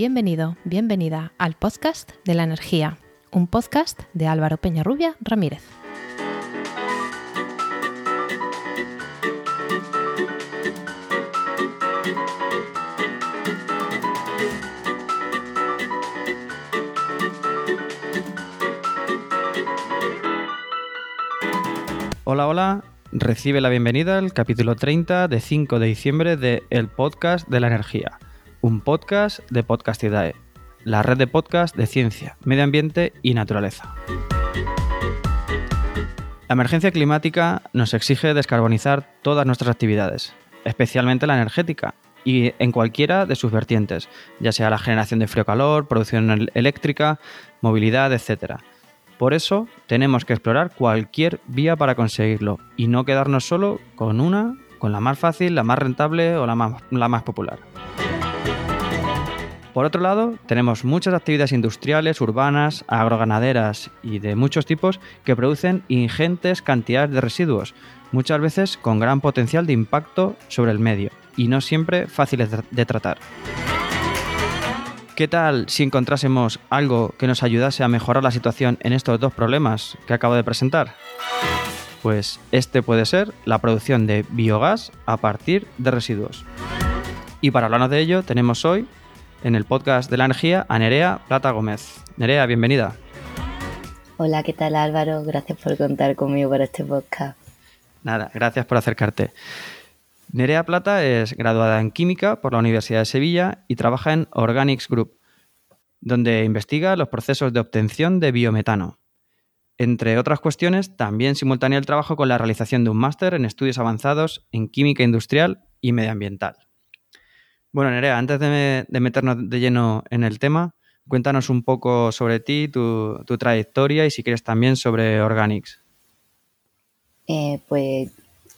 Bienvenido, bienvenida al podcast de la energía, un podcast de Álvaro Peñarrubia Ramírez. Hola, hola. Recibe la bienvenida al capítulo 30 de 5 de diciembre de El Podcast de la Energía, un podcast de Podcastidae, la red de podcast de ciencia, medio ambiente y naturaleza. La emergencia climática nos exige descarbonizar todas nuestras actividades, especialmente la energética, y en cualquiera de sus vertientes, ya sea la generación de frío-calor, producción eléctrica, movilidad, etc. Por eso tenemos que explorar cualquier vía para conseguirlo y no quedarnos solo con una, con la más fácil, la más rentable o la más, la más popular. Por otro lado, tenemos muchas actividades industriales, urbanas, agroganaderas y de muchos tipos que producen ingentes cantidades de residuos, muchas veces con gran potencial de impacto sobre el medio y no siempre fáciles de tratar. ¿Qué tal si encontrásemos algo que nos ayudase a mejorar la situación en estos dos problemas que acabo de presentar? Pues este puede ser la producción de biogás a partir de residuos. Y para hablarnos de ello tenemos hoy en el podcast de la energía a Nerea Plata Gómez. Nerea, bienvenida. Hola, ¿qué tal Álvaro? Gracias por contar conmigo para este podcast. Nada, gracias por acercarte. Nerea Plata es graduada en Química por la Universidad de Sevilla y trabaja en Organics Group, donde investiga los procesos de obtención de biometano. Entre otras cuestiones, también simultánea el trabajo con la realización de un máster en estudios avanzados en química industrial y medioambiental. Bueno, Nerea, antes de, meternos de lleno en el tema, cuéntanos un poco sobre ti, tu, trayectoria y si quieres también sobre Organics. Eh, pues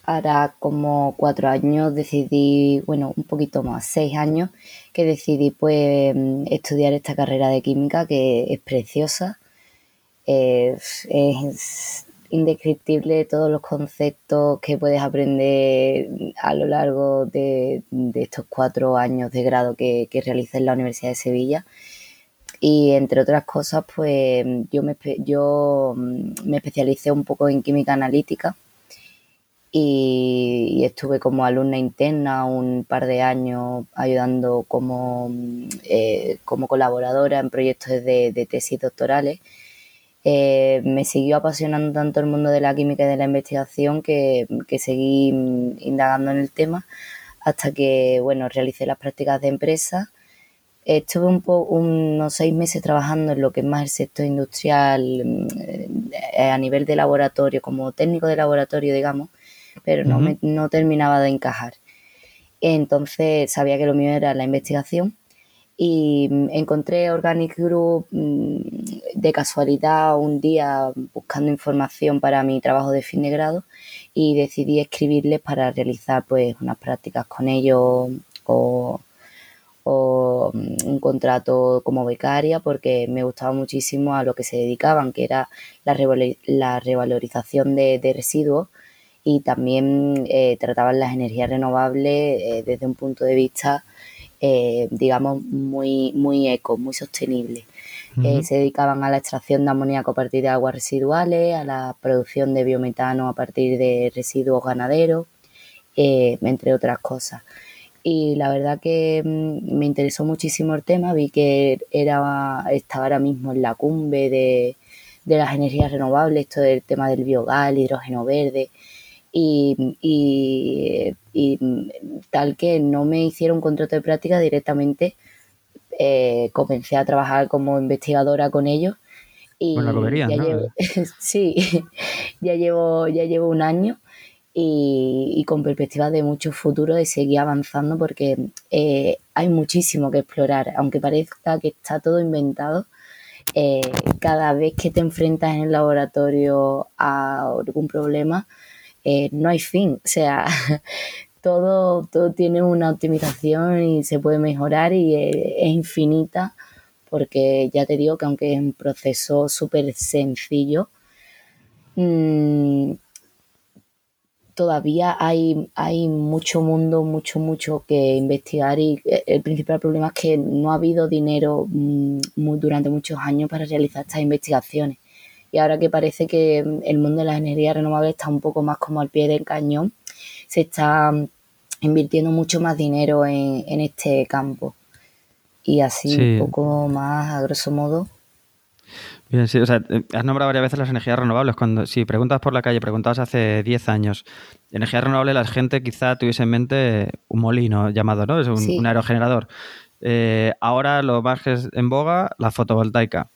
ahora como cuatro años decidí, bueno, un poquito más, seis años, que decidí pues estudiar esta carrera de química que es preciosa. es indescriptible todos los conceptos que puedes aprender a lo largo de, estos cuatro años de grado que, que en la Universidad de Sevilla. Y entre otras cosas, pues yo me, yo mm, me especialicé un poco en química analítica y, estuve como alumna interna un par de años ayudando como, mm, eh, como colaboradora en proyectos de, de tesis doctorales eh, me siguió apasionando tanto el mundo de la química y de la investigación que, seguí indagando en el tema hasta que, bueno, realicé las prácticas de empresa. Estuve un unos seis meses trabajando en lo que es más el sector industrial eh, a nivel de laboratorio, como técnico de laboratorio, digamos, pero no, no terminaba de encajar. Entonces sabía que lo mío era la investigación y mm, encontré Organic Group mm, de casualidad un día buscando información para mi trabajo de fin de grado y decidí escribirles para realizar pues unas prácticas con ellos o, mm, un contrato como becaria porque me gustaba muchísimo a lo que se dedicaban, que era la, revalorización de, residuos y también eh, trataban las energías renovables eh, desde un punto de vista eh, digamos, muy, muy eco, muy sostenible. Eh, se dedicaban a la extracción de amoníaco a partir de aguas residuales, a la producción de biometano a partir de residuos ganaderos, eh, entre otras cosas. Y la verdad que mm, me interesó muchísimo el tema, vi que era, estaba ahora mismo en la cumbre de, de las energías renovables, esto del tema del biogás, el hidrógeno verde, y, tal que no me hicieron un contrato de práctica directamente eh, comencé a trabajar como investigadora con ellos y ya llevo, sí ya llevo ya llevo un año y, con perspectiva de mucho futuro de seguir avanzando porque eh, hay muchísimo que explorar aunque parezca que está todo inventado eh, cada vez que te enfrentas en el laboratorio a algún problema eh, no hay fin. O sea, todo, todo tiene una optimización y se puede mejorar y es, infinita porque ya te digo que aunque es un proceso súper sencillo, mm, todavía hay, hay mucho mundo, mucho, mucho que investigar y eh, el principal problema es que no ha habido dinero mm, durante muchos años para realizar estas investigaciones. Y ahora que parece que el mundo de las energías renovables está un poco más como al pie del cañón, se está mm, invirtiendo mucho más dinero en, en este campo. Y así un poco más, a grosso modo, Bien, sí, o sea, eh, has nombrado varias veces las energías renovables. Cuando, si preguntas por la calle, preguntabas hace 10 años, energía renovable, la gente quizá tuviese en mente un molino llamado, ¿no? Es un, aerogenerador. Eh, ahora lo más que es en boga, la fotovoltaica.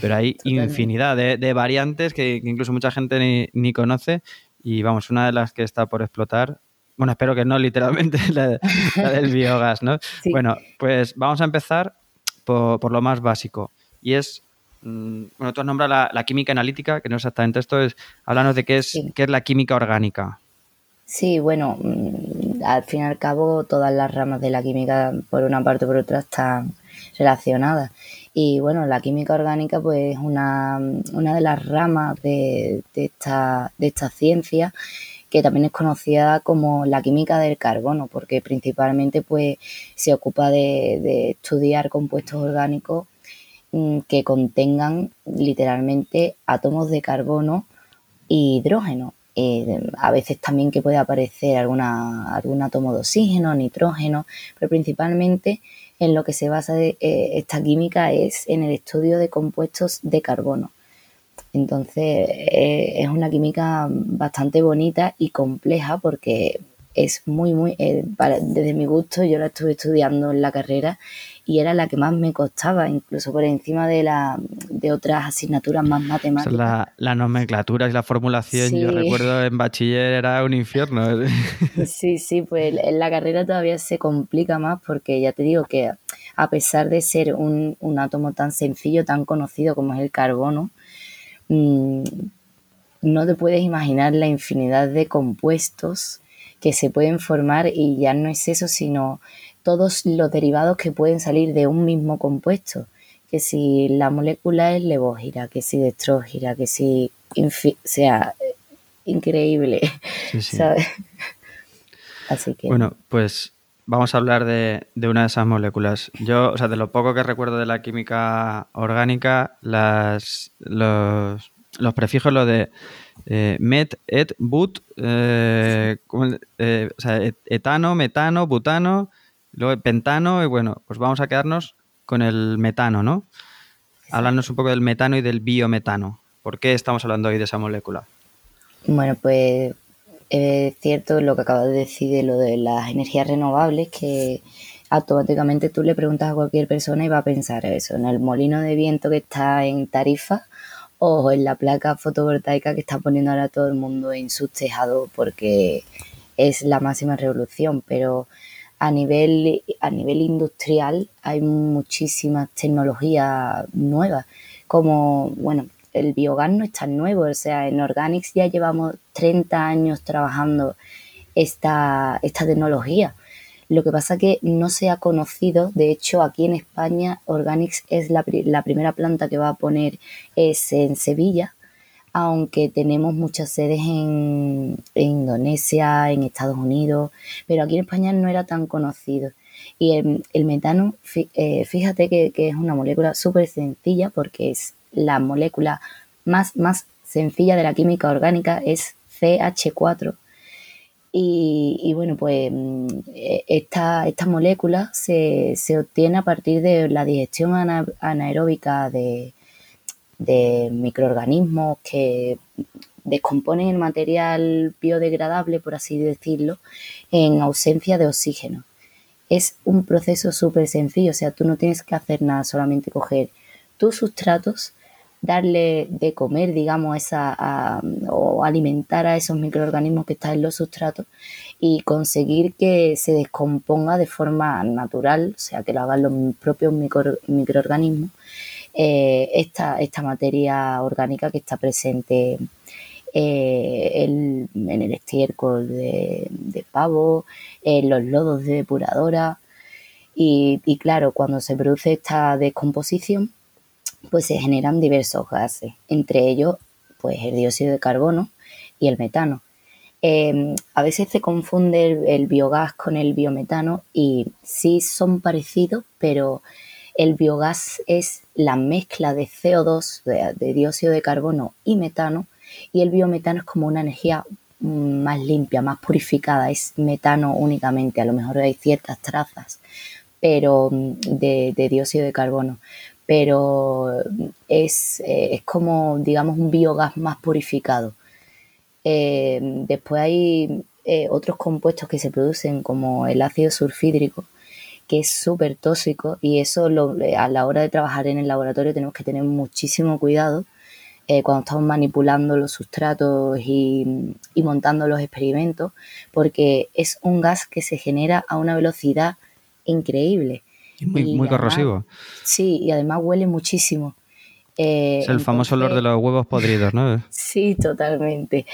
Pero hay infinidad de, variantes que, incluso mucha gente ni, conoce. Y vamos, una de las que está por explotar, bueno, espero que no literalmente, la, del biogás, ¿no? Bueno, pues vamos a empezar por, por lo más básico. Y es Mm, bueno, tú has nombrado la, química analítica, que no exactamente esto es, háblanos de qué es, qué es la química orgánica. Sí, bueno, mm, al fin y al cabo todas las ramas de la química, por una parte o por otra, están relacionadas. Y bueno, la química orgánica pues es una, una de las ramas de, esta, de esta ciencia que también es conocida como la química del carbono, porque principalmente pues se ocupa de, de estudiar compuestos orgánicos Mm, que contengan literalmente átomos de carbono e hidrógeno. Eh, a veces también que puede aparecer alguna, algún átomo de oxígeno, nitrógeno, pero principalmente en lo que se basa eh, esta química es en el estudio de compuestos de carbono. Entonces eh, es una química bastante bonita y compleja porque es muy, muy, desde mi gusto, yo la estuve estudiando en la carrera y era la que más me costaba, incluso por encima de, la, de otras asignaturas más matemáticas. La, la nomenclatura y la formulación, yo recuerdo en bachiller era un infierno. Sí, sí, pues en la carrera todavía se complica más porque ya te digo que a pesar de ser un, un átomo tan sencillo, tan conocido como es el carbono, mm, no te puedes imaginar la infinidad de compuestos que se pueden formar y ya no es eso, sino todos los derivados que pueden salir de un mismo compuesto. Que si la molécula es levógira, que si destrógira, que si sea increíble, ¿sabes? Así que. Bueno, pues vamos a hablar de, una de esas moléculas. Yo, o sea, de lo poco que recuerdo de la química orgánica, las, los, prefijos, lo de eh, met, et, but, eh, eh, o sea, etano, metano, butano, Luego pentano y bueno, pues vamos a quedarnos con el metano, ¿no? Háblanos un poco del metano y del biometano. ¿Por qué estamos hablando hoy de esa molécula? Bueno, pues es cierto lo que acabas de decir de lo de las energías renovables, que automáticamente tú le preguntas a cualquier persona y va a pensar eso, en el molino de viento que está en Tarifa o en la placa fotovoltaica que está poniendo ahora todo el mundo en sus tejados porque es la máxima revolución, pero a nivel, a nivel industrial hay muchísimas tecnologías nuevas, como, bueno, el biogás no es tan nuevo, o sea, en Organics ya llevamos 30 años trabajando esta, esta tecnología. Lo que pasa que no se ha conocido, de hecho aquí en España Organics es la, la primera planta que va a poner es en Sevilla, aunque tenemos muchas sedes en, Indonesia, en Estados Unidos, pero aquí en España no era tan conocido. Y el, metano, eh, fíjate que, es una molécula súper sencilla porque es la molécula más, más sencilla de la química orgánica, es CH4. Y, bueno, pues mm, e, esta, esta molécula se, se, obtiene a partir de la digestión anaeróbica de, de microorganismos que descomponen el material biodegradable, por así decirlo, en ausencia de oxígeno. Es un proceso súper sencillo, o sea, tú no tienes que hacer nada, solamente coger tus sustratos, darle de comer, digamos, esa, o alimentar a esos microorganismos que están en los sustratos y conseguir que se descomponga de forma natural, o sea, que lo hagan los propios microorganismos eh, esta, esta materia orgánica que está presente eh, en el estiércol de, pavo, en los lodos de depuradora. Y, claro, cuando se produce esta descomposición, pues se generan diversos gases, entre ellos pues el dióxido de carbono y el metano. Em, a veces se confunde el, biogás con el biometano y sí son parecidos, pero el biogás es la mezcla de CO2, de, dióxido de carbono y metano, y el biometano es como una energía mm, más limpia, más purificada, es metano únicamente, a lo mejor hay ciertas trazas pero mm, de, dióxido de carbono, pero es, eh, es, como, digamos, un biogás más purificado. Eh, después hay eh, otros compuestos que se producen como el ácido sulfídrico, que es súper tóxico y eso a la hora de trabajar en el laboratorio tenemos que tener muchísimo cuidado cuando estamos manipulando los sustratos y, y, montando los experimentos, porque es un gas que se genera a una velocidad increíble. Muy, muy corrosivo. Sí, y además huele muchísimo. Eh, es el famoso olor de los huevos podridos, ¿no? sí, totalmente.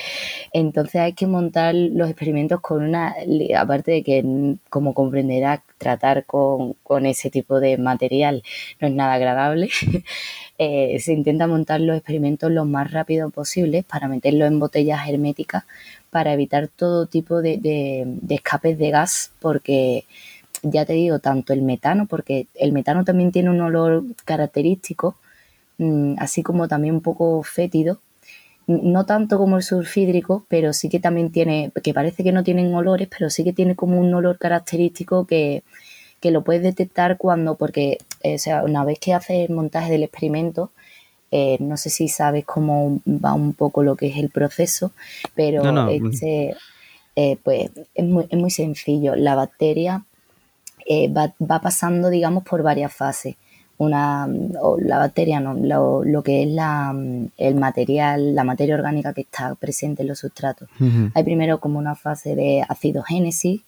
Entonces hay que montar los experimentos con una, aparte de que, como comprenderá, tratar con, ese tipo de material no es nada agradable, eh, se intenta montar los experimentos lo más rápido posible para meterlos en botellas herméticas para evitar todo tipo de, de escapes de gas, porque ya te digo, tanto el metano, porque el metano también tiene un olor característico, así como también un poco fétido, no tanto como el sulfídrico, pero sí que también tiene, que parece que no tienen olores, pero sí que tiene como un olor característico que, lo puedes detectar cuando, porque, eh, o sea, una vez que haces el montaje del experimento, eh, no sé si sabes cómo va un poco lo que es el proceso, pero Este, pues es muy, es muy sencillo. La bacteria eh, va, pasando, digamos, por varias fases. Una, la bacteria, no, lo, que es la, el material, la materia orgánica que está presente en los sustratos. Hay primero como una fase de acidogénesis,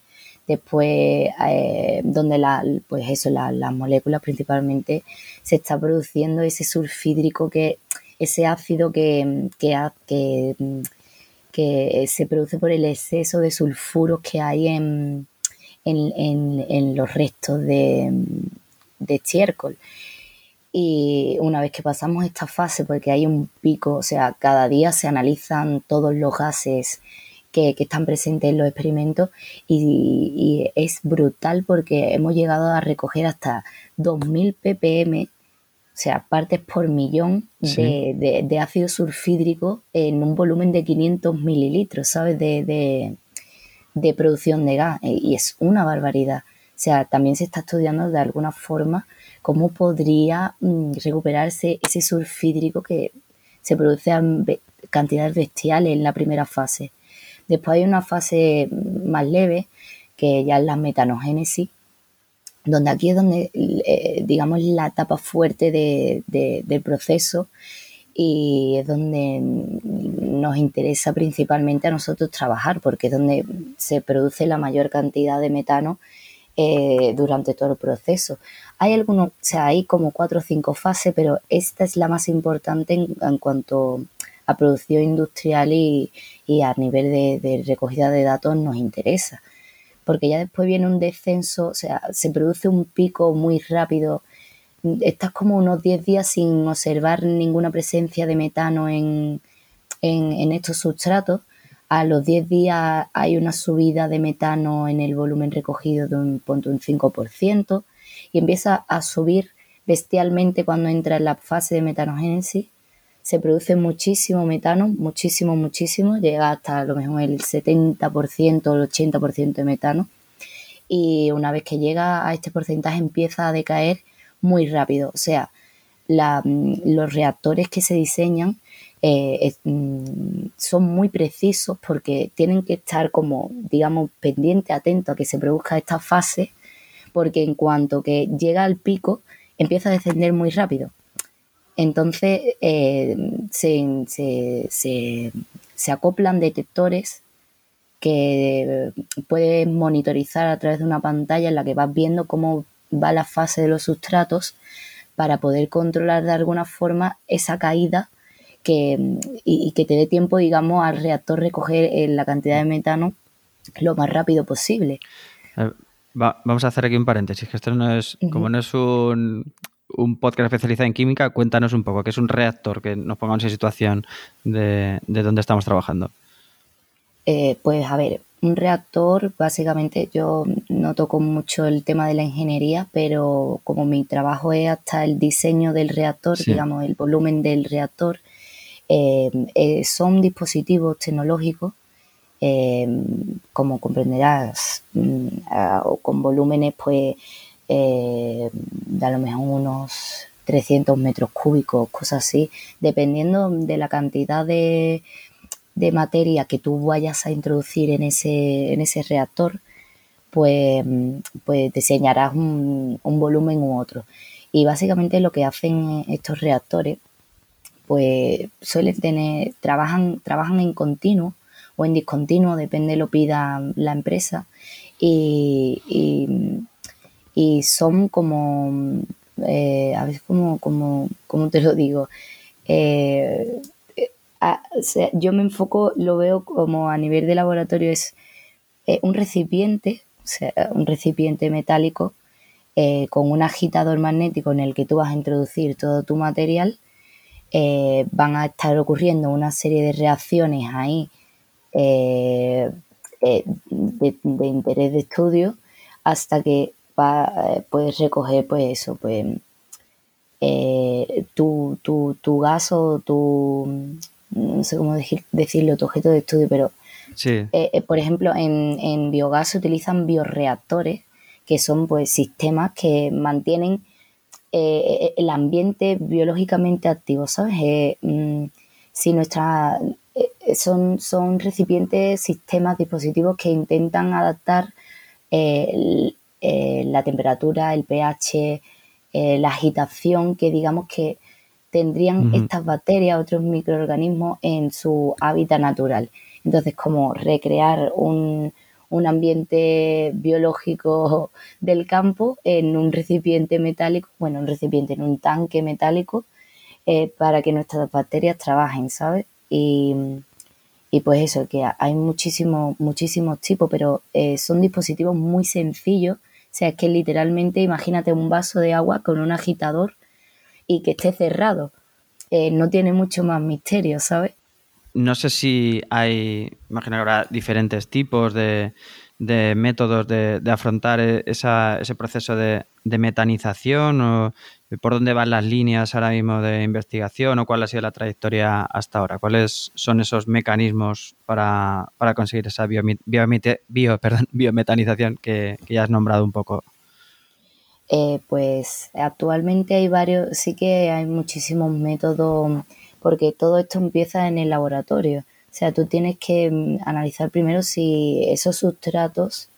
después eh, donde la, pues eso, las moléculas principalmente se está produciendo ese sulfídrico que ese ácido que, que, que se produce por el exceso de sulfuros que hay en, en, los restos de, estiércol. Y una vez que pasamos esta fase, porque hay un pico, o sea, cada día se analizan todos los gases que, están presentes en los experimentos y, es brutal porque hemos llegado a recoger hasta 2.000 ppm, o sea, partes por millón de, ácido sulfídrico en un volumen de 500 mililitros, ¿sabes? de, de producción de gas y es una barbaridad. Sea, también se está estudiando de alguna forma cómo podría mm, recuperarse ese sulfídrico que se produce a cantidades bestiales en la primera fase. Después hay una fase mm, más leve, que ya es la metanogénesis, donde aquí es donde, eh, digamos, la etapa fuerte del proceso y es donde nos interesa principalmente a nosotros trabajar, porque es donde se produce la mayor cantidad de metano eh, durante todo el proceso. Hay algunos, o sea, hay como cuatro o cinco fases, pero esta es la más importante en, cuanto a producción industrial y, a nivel de, recogida de datos nos interesa. Porque ya después viene un descenso, o sea, se produce un pico muy rápido estás como unos 10 días sin observar ninguna presencia de metano en, estos sustratos. A los 10 días hay una subida de metano en el volumen recogido de un, punto un 5% y empieza a subir bestialmente cuando entra en la fase de metanogénesis. Se produce muchísimo metano, muchísimo, muchísimo, llega hasta a lo mejor el 70% o el 80% de metano. Y una vez que llega a este porcentaje empieza a decaer muy rápido. O sea, mm, los reactores que se diseñan eh, mm, son muy precisos porque tienen que estar como, digamos, pendiente, atento a que se produzca esta fase, porque en cuanto que llega al pico, empieza a descender muy rápido. Entonces eh, se, se, acoplan detectores que pueden monitorizar a través de una pantalla en la que vas viendo cómo va la fase de los sustratos para poder controlar de alguna forma esa caída que, y, que te dé tiempo, digamos, al reactor recoger eh, la cantidad de metano lo más rápido posible. Eh, vamos a hacer aquí un paréntesis, que esto no es, como no es un, un, podcast especializado en química, cuéntanos un poco, ¿qué es un reactor? Que nos pongamos en situación de, de dónde estamos trabajando. Eh, pues a ver, un reactor, básicamente yo no toco mucho el tema de la ingeniería, pero como mi trabajo es hasta el diseño del reactor, digamos, el volumen del reactor, son dispositivos tecnológicos, como comprenderás, mm, con volúmenes pues de a lo mejor unos 300 metros cúbicos, cosas así, dependiendo de la cantidad de, de materia que tú vayas a introducir en ese, en ese reactor, pues, pues diseñarás un, volumen u otro. Y básicamente lo que hacen estos reactores, pues suelen tener, trabajan, trabajan en continuo o en discontinuo, depende de lo pida la empresa, y, y son como eh, a veces como, como, como te lo digo, eh, yo me enfoco, lo veo como a nivel de laboratorio es eh, un recipiente, o sea, un recipiente metálico con un agitador magnético en el que tú vas a introducir todo tu material. Van a estar ocurriendo una serie de reacciones ahí de, de, interés de estudio hasta que eh, puedes recoger pues eso, pues eh, tu, tu, gas o tu, no sé cómo decir, decirlo, tu objeto de estudio, pero eh, por ejemplo en, en biogás se utilizan bioreactores, que son pues sistemas que mantienen el ambiente biológicamente activo, ¿sabes? Mm, si nuestra son, son recipientes, sistemas, dispositivos que intentan adaptar eh, la temperatura, el pH, eh, la agitación que digamos que tendrían estas bacterias, otros microorganismos en su hábitat natural. Entonces, como recrear un, ambiente biológico del campo en un recipiente metálico, bueno, un recipiente en un tanque metálico, eh, para que nuestras bacterias trabajen, ¿sabes? Y, y pues eso, que hay muchísimos, muchísimos tipos, pero son dispositivos muy sencillos o sea, es que literalmente imagínate un vaso de agua con un agitador y que esté cerrado. Eh, no tiene mucho más misterio, ¿sabes? No sé si hay, imagino que habrá diferentes tipos de, métodos de, afrontar e, ese proceso de, de, metanización o por dónde van las líneas ahora mismo de investigación o cuál ha sido la trayectoria hasta ahora. ¿Cuáles son esos mecanismos para, conseguir esa bio, biometanización que, ya has nombrado un poco? Eh, pues actualmente hay varios, sí que hay muchísimos métodos, porque todo esto empieza en el laboratorio. O sea, tú tienes que mm, analizar primero si esos sustratos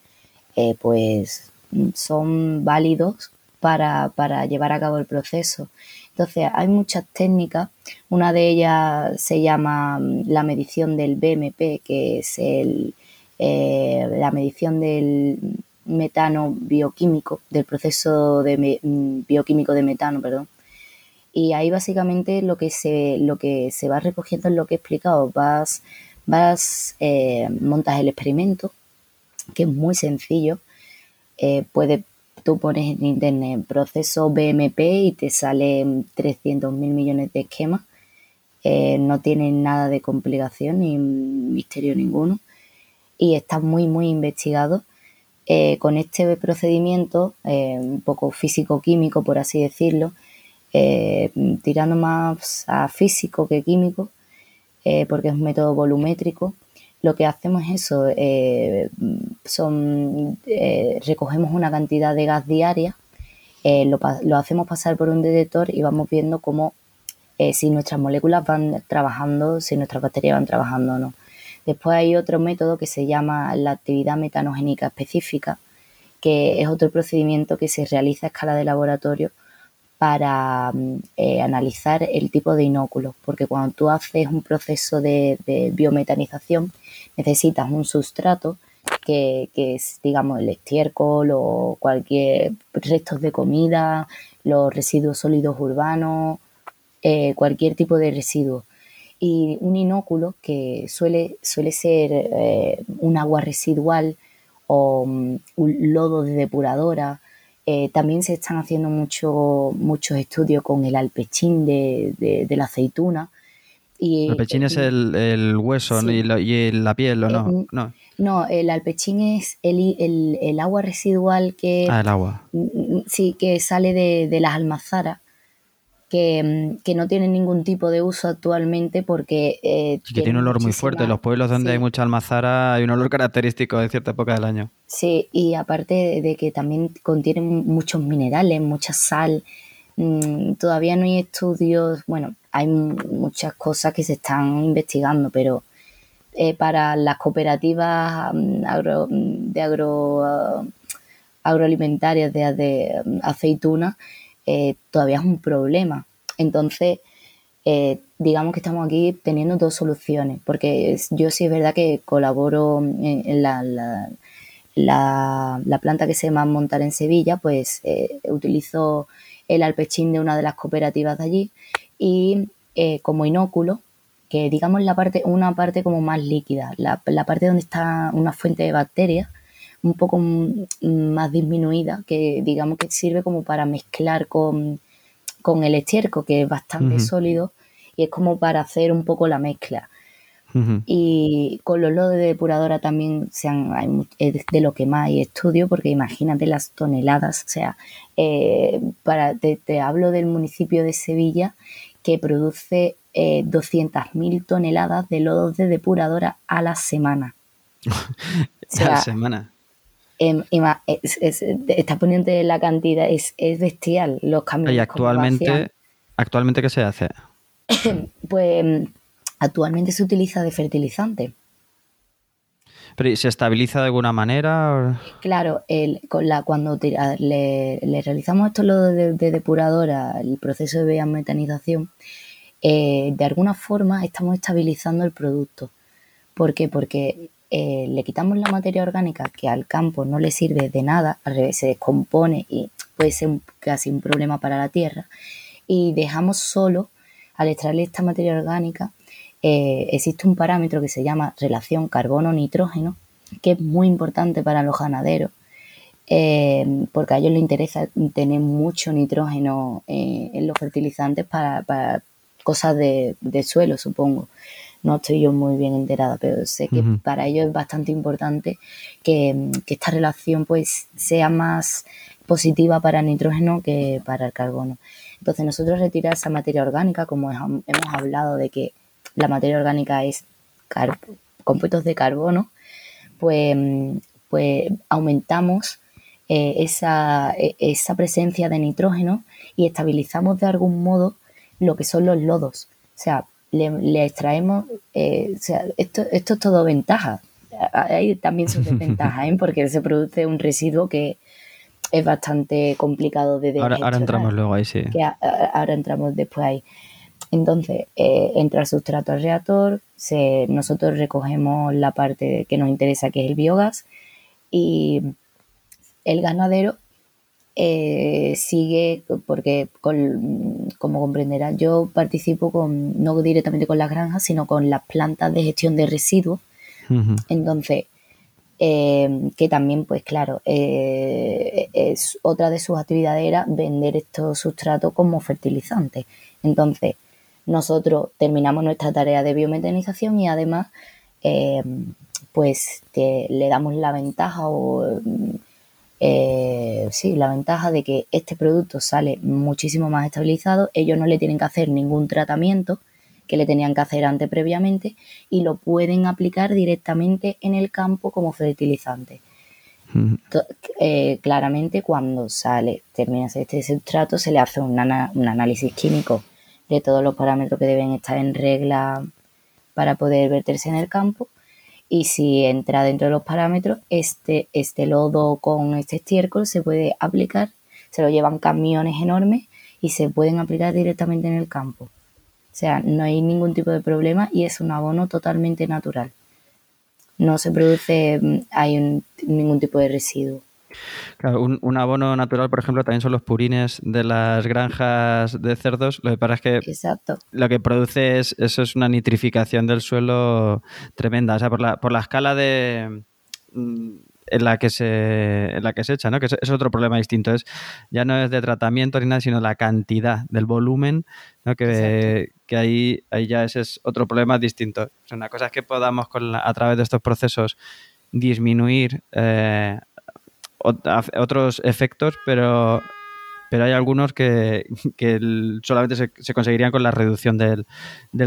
eh, pues son válidos para, llevar a cabo el proceso. Entonces, hay muchas técnicas. Una de ellas se llama mm, la medición del BMP, que es el, eh, la medición del metano bioquímico, del proceso de mm, bioquímico de metano, perdón. Y ahí básicamente lo que se, lo que se va recogiendo es lo que he explicado. Vas, vas eh, montas el experimento, que es muy sencillo. Eh, tú pones en internet proceso BMP y te salen 300 mil millones de esquemas. Eh, no tienen nada de complicación ni misterio ninguno y está muy, muy investigado. Eh, con este procedimiento, un poco físico-químico, por así decirlo, tirando más a físico que químico, porque es un método volumétrico, lo que hacemos es eso, eh, son, eh, recogemos una cantidad de gas diaria, eh, lo, hacemos pasar por un detector y vamos viendo cómo si nuestras moléculas van trabajando, si nuestras bacterias van trabajando o no. Después hay otro método que se llama la actividad metanogénica específica, que es otro procedimiento que se realiza a escala de laboratorio para mm, eh, analizar el tipo de inóculos, porque cuando tú haces un proceso de, biometanización necesitas un sustrato que, es, digamos, el estiércol o cualquier restos de comida, los residuos sólidos urbanos, eh, cualquier tipo de residuo. Y un inóculo que suele, suele ser eh, un agua residual o mm, un lodo de depuradora eh, también se están haciendo muchos estudios con el alpechín de, la aceituna Y, alpechín es el, hueso y, la piel, ¿o no? no? No, el alpechín es el, agua residual que... Ah, el agua. Sí, que sale de, las almazaras, que, no tiene ningún tipo de uso actualmente porque... Eh, sí, que tiene un olor muy fuerte. En los pueblos donde hay mucha almazara hay un olor característico de cierta época del año. Sí, y aparte de que también contiene muchos minerales, mucha sal, mm, todavía no hay estudios, bueno, hay muchas cosas que se están investigando, pero eh, para las cooperativas mm, mm, de agro, ah, agroalimentarias de, mm, aceituna eh, todavía es un problema. Entonces, eh, digamos que estamos aquí teniendo dos soluciones, porque yo sí es verdad que colaboro en, la, la, planta que se va a montar en Sevilla, pues utilizo el alpechín de una de las cooperativas de allí y como inóculo que digamos la parte, una parte como más líquida, la, parte donde está una fuente de bacterias un poco más disminuida, que digamos que sirve como para mezclar con, el estiércol, que es bastante sólido, y es como para hacer un poco la mezcla. Y con los lodos de depuradora también sean, es de lo que más hay estudio, porque imagínate las toneladas, o sea, eh, para, te, hablo del municipio de Sevilla que produce eh, 200.000 toneladas de lodos de depuradora a la semana. a la semana. Em, está poniendo la cantidad, es, bestial los cambios. ¿Y actualmente, actualmente qué se hace? pues actualmente se utiliza de fertilizante. ¿Pero se estabiliza de alguna manera? Claro, el, con la, cuando le, realizamos esto lo de, depuradora, el proceso de biometanización, eh, de alguna forma estamos estabilizando el producto. ¿Por qué? Porque eh, le quitamos la materia orgánica que al campo no le sirve de nada, al revés, se descompone y puede ser casi un problema para la tierra, y dejamos solo, al extraerle esta materia orgánica, eh, existe un parámetro que se llama relación carbono-nitrógeno, que es muy importante para los ganaderos, porque a ellos les interesa tener mucho nitrógeno en los fertilizantes para, cosas de, suelo, supongo. No estoy yo muy bien enterada, pero sé que para ellos es bastante importante que, esta relación pues sea más positiva para el nitrógeno que para el carbono. Entonces nosotros retirar esa materia orgánica, como hemos hablado de que la materia orgánica es compuestos de carbono, pues, pues aumentamos eh, esa, e, esa presencia de nitrógeno y estabilizamos de algún modo lo que son los lodos. O sea, le, extraemos, eh, o sea, esto, esto es todo ventaja. Hay también sus desventajas, ¿eh? porque se produce un residuo que es bastante complicado de Ahora, ahora entramos luego ahí, sí. ahora entramos después ahí. Entonces, eh, entra el sustrato al reactor, se, nosotros recogemos la parte que nos interesa, que es el biogás, y el ganadero eh, sigue, porque como comprenderá, yo participo con, no directamente con las granjas, sino con las plantas de gestión de residuos. Entonces, eh, que también, pues claro, eh, es otra de sus actividades era vender estos sustratos como fertilizantes. Entonces, nosotros terminamos nuestra tarea de biometanización y además, pues le damos la ventaja o eh, sí, la ventaja de que este producto sale muchísimo más estabilizado, ellos no le tienen que hacer ningún tratamiento que le tenían que hacer antes previamente y lo pueden aplicar directamente en el campo como fertilizante. Eh, claramente cuando sale, termina este sustrato, se le hace un, un análisis químico de todos los parámetros que deben estar en regla para poder verterse en el campo y si entra dentro de los parámetros, este, este lodo con este estiércol se puede aplicar, se lo llevan camiones enormes y se pueden aplicar directamente en el campo. O sea, no hay ningún tipo de problema y es un abono totalmente natural. No se produce, mm, hay ningún tipo de residuo. Claro, un, abono natural, por ejemplo, también son los purines de las granjas de cerdos. Lo que pasa es que lo que produce es, eso es una nitrificación del suelo tremenda. O sea, por la, por la escala de... Mm, en la que se, en la que se echa, ¿no? Que es, otro problema distinto. Es, ya no es de tratamiento ni nada, sino la cantidad del volumen, ¿no? Que, que ahí, ahí ya ese es otro problema distinto. una cosa es que podamos con a través de estos procesos disminuir eh, otros efectos, pero pero hay algunos que, solamente se, conseguirían con la reducción del,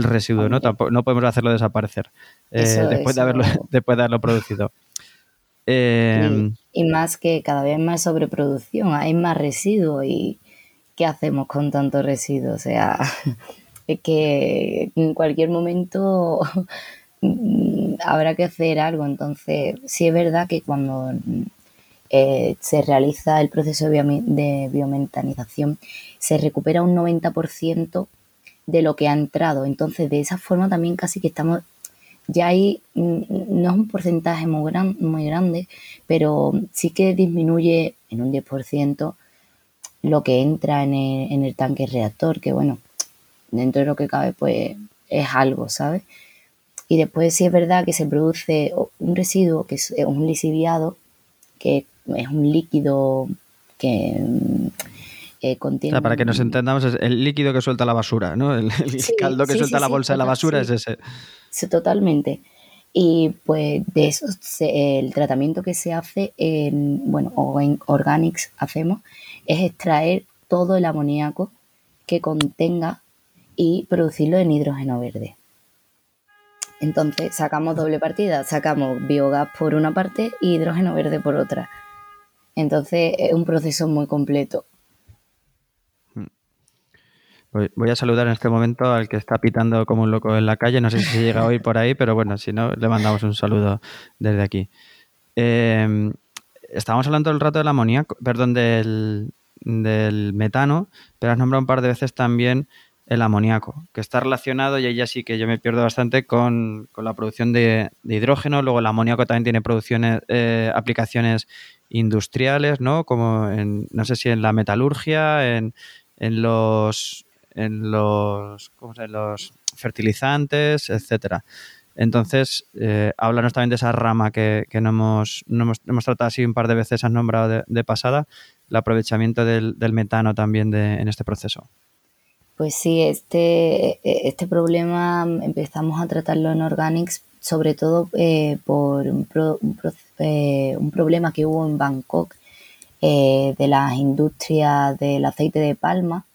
residuo, ¿no? no podemos hacerlo desaparecer eh, después, de haberlo, después de haberlo producido. Em, y, más que cada vez más sobreproducción, hay más residuos y ¿qué hacemos con tanto residuo? O sea, es que en cualquier momento habrá que hacer algo. Entonces, sí es verdad que cuando eh, se realiza el proceso de biometanización, se recupera un 90% de lo que ha entrado. Entonces, de esa forma también casi que estamos, ya ahí no es un porcentaje muy, gran, muy grande, pero sí que disminuye en un 10% lo que entra en el, en el tanque reactor, que bueno, dentro de lo que cabe, pues es algo, ¿sabes? Y después sí es verdad que se produce un residuo, que es un lisiviado, que es un líquido que eh, contiene... para que nos entendamos, es el líquido que suelta la basura, ¿no? El, caldo que suelta la bolsa de la basura es ese. Sí, totalmente. Y pues de eso, el tratamiento que se hace, en, bueno, o en Organics hacemos, es extraer todo el amoníaco que contenga y producirlo en hidrógeno verde. Entonces sacamos doble partida, sacamos biogás por una parte y hidrógeno verde por otra. Entonces es un proceso muy completo. Mm. Voy a saludar en este momento al que está pitando como un loco en la calle. No sé si llega a oír por ahí, pero bueno, si no, le mandamos un saludo desde aquí. Eh, estábamos hablando el rato del amoníaco, perdón, del, del metano, pero has nombrado un par de veces también el amoníaco, que está relacionado, y ahí ya sí que yo me pierdo bastante, con, la producción de, hidrógeno. Luego el amoníaco también tiene producciones, eh, aplicaciones industriales, ¿no? Como en, no sé si en la metalurgia, en, en los en los, ¿cómo se, los fertilizantes, etcétera. Entonces, eh, háblanos también de esa rama que, que no, hemos, no hemos, tratado así un par de veces, has nombrado de, pasada, el aprovechamiento del, del metano también de, en este proceso. Pues sí, este, e, este problema empezamos a tratarlo en Organics sobre todo eh, por eh, un, problema que hubo en Bangkok eh, de las industrias del aceite de palma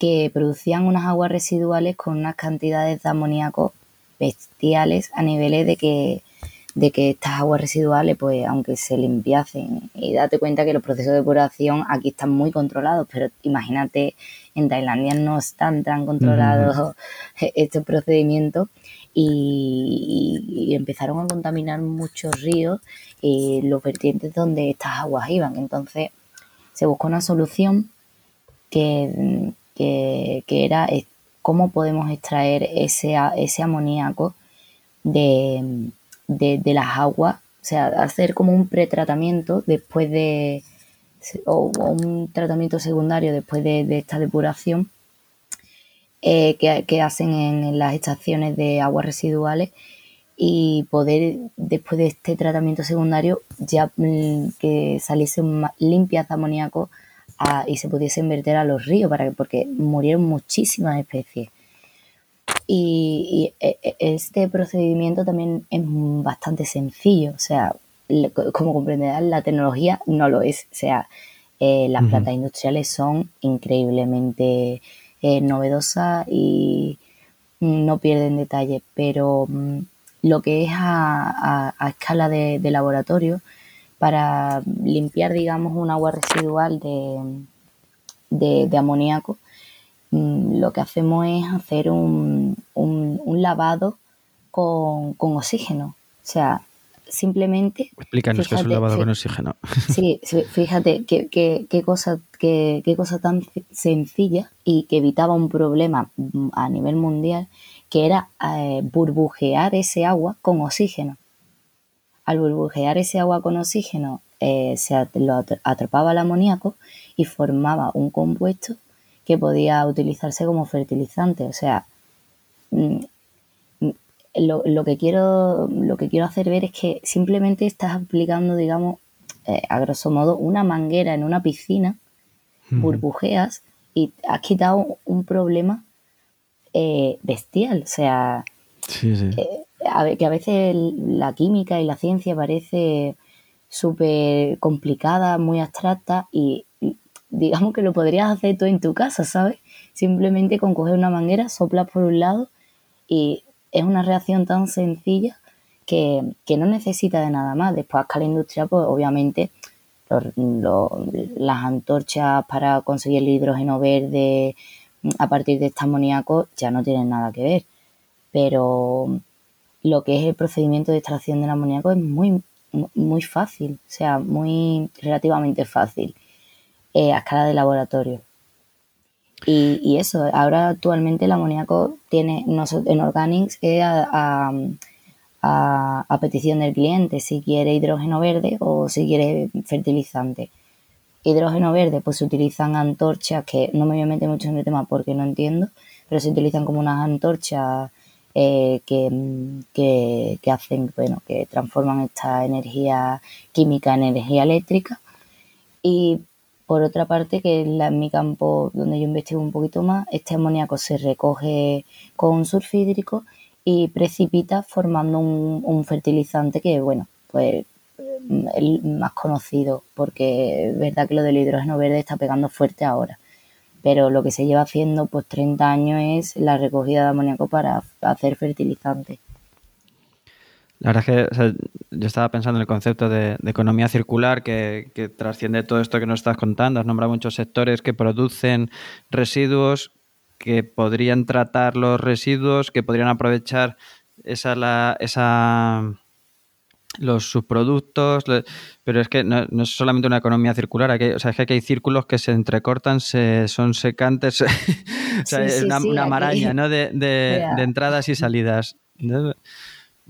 que producían unas aguas residuales con unas cantidades de amoníaco bestiales a niveles de que de que estas aguas residuales, pues aunque se limpiasen, y date cuenta que los procesos de depuración aquí están muy controlados, pero imagínate, en Tailandia no están tan controlados estos procedimientos y, empezaron a contaminar muchos ríos y los vertientes donde estas aguas iban. Entonces se buscó una solución que, que, que era cómo podemos extraer ese, ese amoníaco de de, las aguas, o sea, hacer como un pretratamiento después de, o, un tratamiento secundario después de, esta depuración eh, que, hacen en, las estaciones de aguas residuales y poder después de este tratamiento secundario ya mm, que saliesen limpias de amoníaco y se pudiesen verter a los ríos para que, porque murieron muchísimas especies. Y, e, e, este procedimiento también es bastante sencillo, o sea, como comprenderán, la tecnología no lo es, o sea, eh, las plantas industriales son increíblemente eh, novedosas y no pierden detalle, pero mm, lo que es a, escala de, laboratorio, para limpiar, digamos, un agua residual de, de amoníaco, Mm, lo que hacemos es hacer un, lavado con, oxígeno. O sea, simplemente... Explícanos qué es un lavado con oxígeno. Sí, fíjate qué, qué, cosa, qué, cosa tan sencilla y que evitaba un problema a nivel mundial, que era eh, burbujear ese agua con oxígeno. Al burbujear ese agua con oxígeno, eh, se lo atrapaba el amoníaco y formaba un compuesto que podía utilizarse como fertilizante. O sea, mm, lo, lo, que quiero, lo que quiero hacer ver es que simplemente estás aplicando, digamos, eh, a grosso modo, una manguera en una piscina, burbujeas, y has quitado un problema eh, bestial. O sea, eh, que a veces la química y la ciencia parece súper complicada, muy abstracta, y digamos que lo podrías hacer tú en tu casa, ¿sabes? Simplemente con coger una manguera, soplas por un lado y es una reacción tan sencilla que, no necesita de nada más. Después a escala industrial, pues obviamente las antorchas para conseguir el hidrógeno verde a partir de este amoníaco ya no tienen nada que ver. Pero lo que es el procedimiento de extracción del amoníaco es muy, muy fácil, o sea, muy relativamente fácil eh, a escala de laboratorio. Y, eso, ahora actualmente el amoníaco tiene en Organics a, a, petición del cliente si quiere hidrógeno verde o si quiere fertilizante. Hidrógeno verde, pues se utilizan antorchas que no me voy a meter mucho en el tema porque no entiendo, pero se utilizan como unas antorchas eh, que, que, hacen, bueno, que transforman esta energía química en energía eléctrica. Y por otra parte, que en mi campo donde yo investigo un poquito más, este amoníaco se recoge con sulfídrico y precipita formando un, fertilizante que, bueno, pues el más conocido, porque es verdad que lo del hidrógeno verde está pegando fuerte ahora. Pero lo que se lleva haciendo pues 30 años es la recogida de amoníaco para hacer fertilizante. La verdad es que yo estaba pensando en el concepto de, economía circular que, que, trasciende todo esto que nos estás contando. Has nombrado muchos sectores que producen residuos que podrían tratar los residuos, que podrían aprovechar esa, la, esa los subproductos, pero es que no, es solamente una economía circular, o sea, es que aquí hay círculos que se entrecortan, se, son secantes, o sea, es una, maraña ¿no? de, de, entradas y salidas.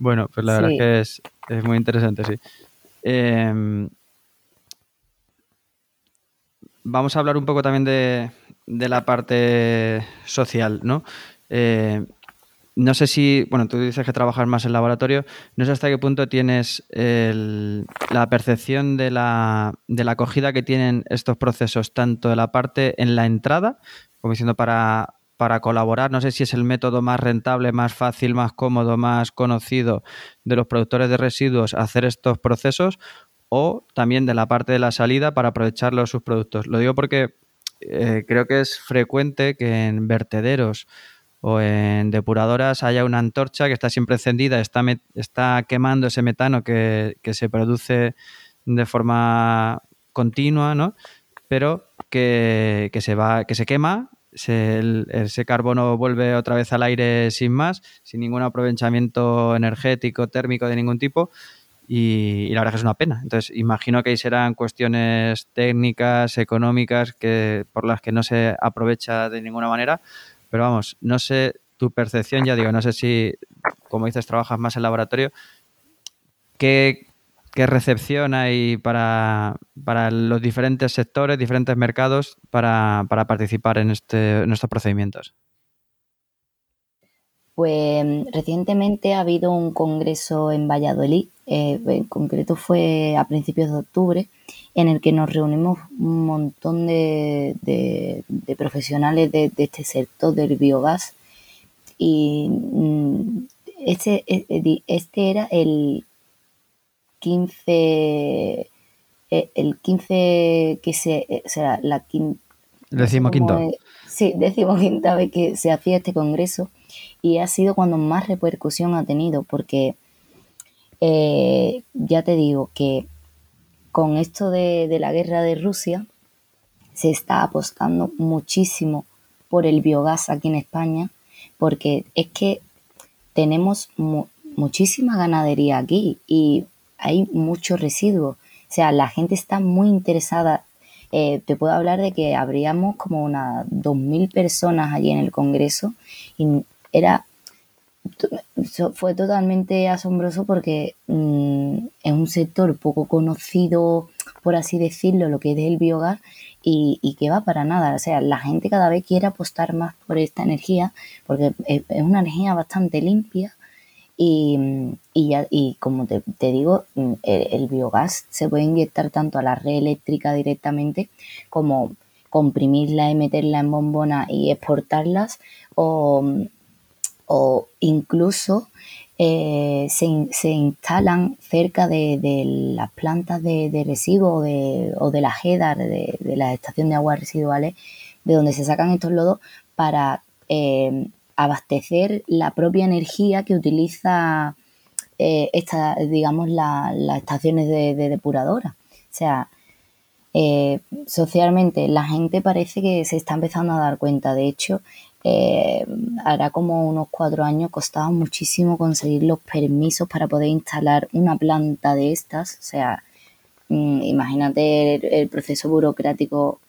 Bueno, pues la verdad es que es, es, muy interesante, sí. Em, vamos a hablar un poco también de, de la parte social, ¿no? Eh, no sé si, bueno, tú dices que trabajas más en laboratorio, no sé hasta qué punto tienes la percepción de la, de la acogida que tienen estos procesos, tanto de la parte en la entrada, como diciendo para, para colaborar, no sé si es el método más rentable, más fácil, más cómodo, más conocido de los productores de residuos hacer estos procesos, o también de la parte de la salida para aprovechar los subproductos. Lo digo porque eh, creo que es frecuente que en vertederos o en depuradoras haya una antorcha que está siempre encendida, está, está quemando ese metano que, se produce de forma continua, ¿no? Pero que, se va, que se quema, ese carbono vuelve otra vez al aire sin más, sin ningún aprovechamiento energético, térmico de ningún tipo, y, la verdad es que es una pena. Entonces, imagino que ahí serán cuestiones técnicas, económicas, que por las que no se aprovecha de ninguna manera. Pero vamos, no sé tu percepción, ya digo, no sé si, como dices, trabajas más en laboratorio, ¿qué, recepción hay para, los diferentes sectores, diferentes mercados para, participar en, este, en estos procedimientos? Pues recientemente ha habido un congreso en Valladolid, eh, en concreto fue a principios de octubre, en el que nos reunimos un montón de, profesionales de, este sector del biogás. Y mm, este, e, e, este era el 15, e, el 15 que se, o sea, la quinta, decimoquinta. Sí, decimoquinta vez que se hacía este congreso y ha sido cuando más repercusión ha tenido, porque eh, ya te digo que con esto de, la guerra de Rusia se está apostando muchísimo por el biogás aquí en España, porque es que tenemos muchísima ganadería aquí y hay mucho residuo. O sea, la gente está muy interesada. Eh, te puedo hablar de que habríamos como unas 2.000 personas allí en el Congreso y era fue totalmente asombroso porque mm, es un sector poco conocido, por así decirlo, lo que es el biogás y, que va para nada. O sea, la gente cada vez quiere apostar más por esta energía porque es, una energía bastante limpia Y, ya, y como te, digo, el, biogás se puede inyectar tanto a la red eléctrica directamente como comprimirla y meterla en bombona y exportarlas o, o incluso eh, se, instalan cerca de, las plantas de, residuos o de, la JEDAR, de, la estación de aguas residuales, de donde se sacan estos lodos para eh, abastecer la propia energía que utiliza eh, esta, digamos, las estaciones de, depuradora. O sea, socialmente la gente parece que se está empezando a dar cuenta. De hecho, eh, hará como unos cuatro años costaba muchísimo conseguir los permisos para poder instalar una planta de estas. O sea, mm, imagínate el, proceso burocrático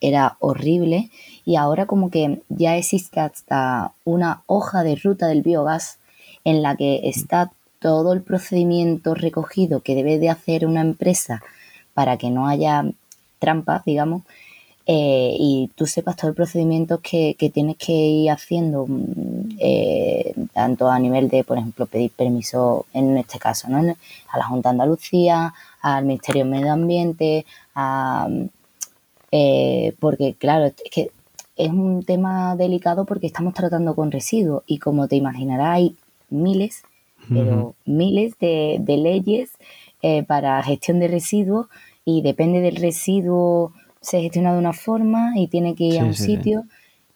era horrible y ahora como que ya existe hasta una hoja de ruta del biogás en la que está todo el procedimiento recogido que debe de hacer una empresa para que no haya trampas, digamos, eh, y tú sepas todo el procedimiento que, tienes que ir haciendo, mm, eh, tanto a nivel de, por ejemplo, pedir permiso, en este caso, ¿no? a la Junta de Andalucía, al Ministerio de Medio Ambiente, eh, porque claro, es que es un tema delicado porque estamos tratando con residuos y como te imaginarás hay miles, pero miles de, de leyes para gestión de residuos y depende del residuo se gestiona de una forma y tiene que ir a un sitio.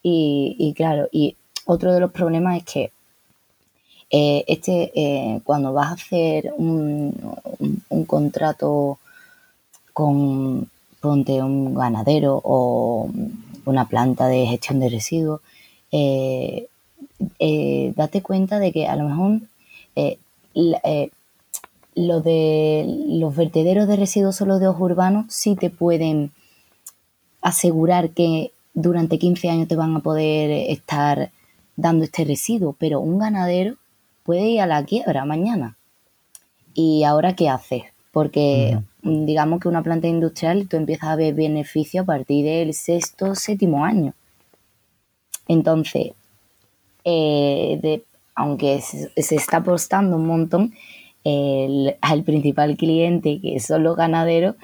Y, claro, y otro de los problemas es que eh, este eh, cuando vas a hacer un, contrato con ponte un ganadero o una planta de gestión de residuos, eh, date cuenta de que a lo mejor lo de los vertederos de residuos urbanos sí te pueden asegurar que durante 15 años te van a poder estar dando este residuo, pero un ganadero puede ir a la quiebra mañana. ¿Y ahora qué haces? Porque digamos que una planta industrial tú empiezas a ver beneficio a partir del sexto, séptimo año. Entonces, eh, aunque se, está apostando un montón, el, al principal cliente, que son los ganaderos,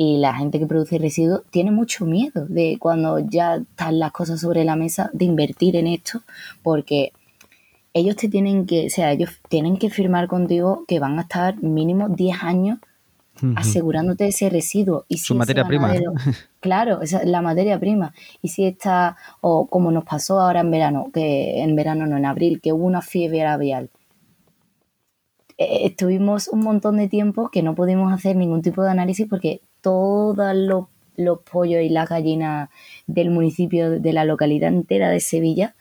y la gente que produce residuos tiene mucho miedo de cuando ya están las cosas sobre la mesa de invertir en esto porque ellos te tienen que, o sea, ellos tienen que firmar contigo que van a estar mínimo 10 años asegurándote ese residuo. Y Su materia prima. Claro, esa es la materia prima. Y si está, o como nos pasó ahora en verano, que en verano no, en abril, que hubo una fiebre avial eh, estuvimos un montón de tiempo que no pudimos hacer ningún tipo de análisis porque todos los, pollos y las gallinas del municipio, de la localidad entera de Sevilla,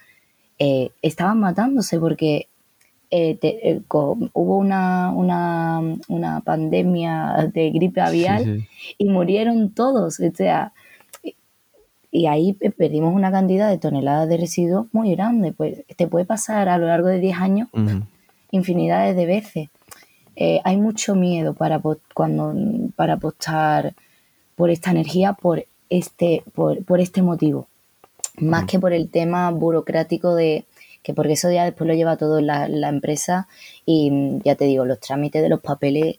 eh, estaban matándose porque eh, hubo una, una, pandemia de gripe avial y murieron todos. O sea, y ahí perdimos una cantidad de toneladas de residuos muy grande. Pues te puede pasar a lo largo de 10 años infinidades de veces. Eh, hay mucho miedo para, cuando, para apostar por esta energía por este, por, este motivo. Más que por el tema burocrático de que porque eso ya después lo lleva todo la, la empresa y mm, ya te digo, los trámites de los papeles,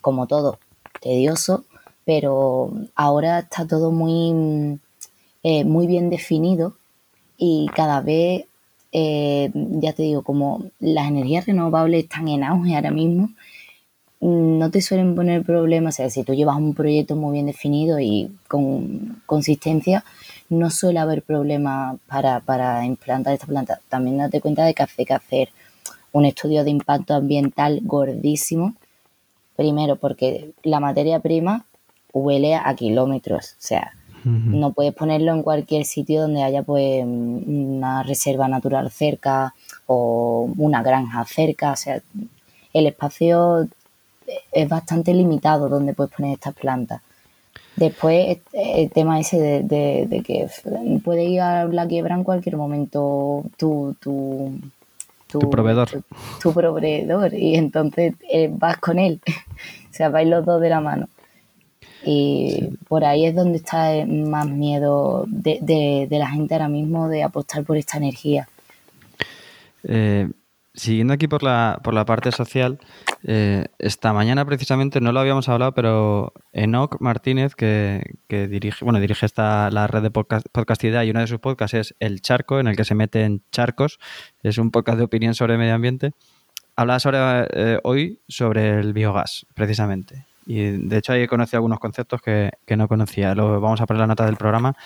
como todo, tedioso, pero ahora está todo muy, mm, eh, muy bien definido y cada vez eh, ya te digo, como las energías renovables están en auge ahora mismo, no te suelen poner problemas. O sea, si tú llevas un proyecto muy bien definido y con consistencia, no suele haber problemas para, implantar esta planta. También date cuenta de que hace que hacer un estudio de impacto ambiental gordísimo. Primero, porque la materia prima huele a kilómetros. O sea, no puedes ponerlo en cualquier sitio donde haya pues una reserva natural cerca o una granja cerca. O sea, el espacio es bastante limitado donde puedes poner estas plantas. Después, el tema ese de, que puede ir a la quiebra en cualquier momento tu, tu, tu, proveedor. Tu, proveedor. Y entonces eh, vas con él. o sea, vais los dos de la mano. Y por ahí es donde está más miedo de, la gente ahora mismo de apostar por esta energía. Eh, siguiendo aquí por la, por la parte social, eh, esta mañana precisamente no lo habíamos hablado, pero Enoc Martínez, que, dirige, bueno, dirige esta, la red de podcast, podcastidad y uno de sus podcasts es El Charco, en el que se mete en charcos, es un podcast de opinión sobre medio ambiente, habla sobre, eh, hoy sobre el biogás, precisamente. Y de hecho ahí he conocido algunos conceptos que, que no conocía. Lo vamos a poner la nota del programa.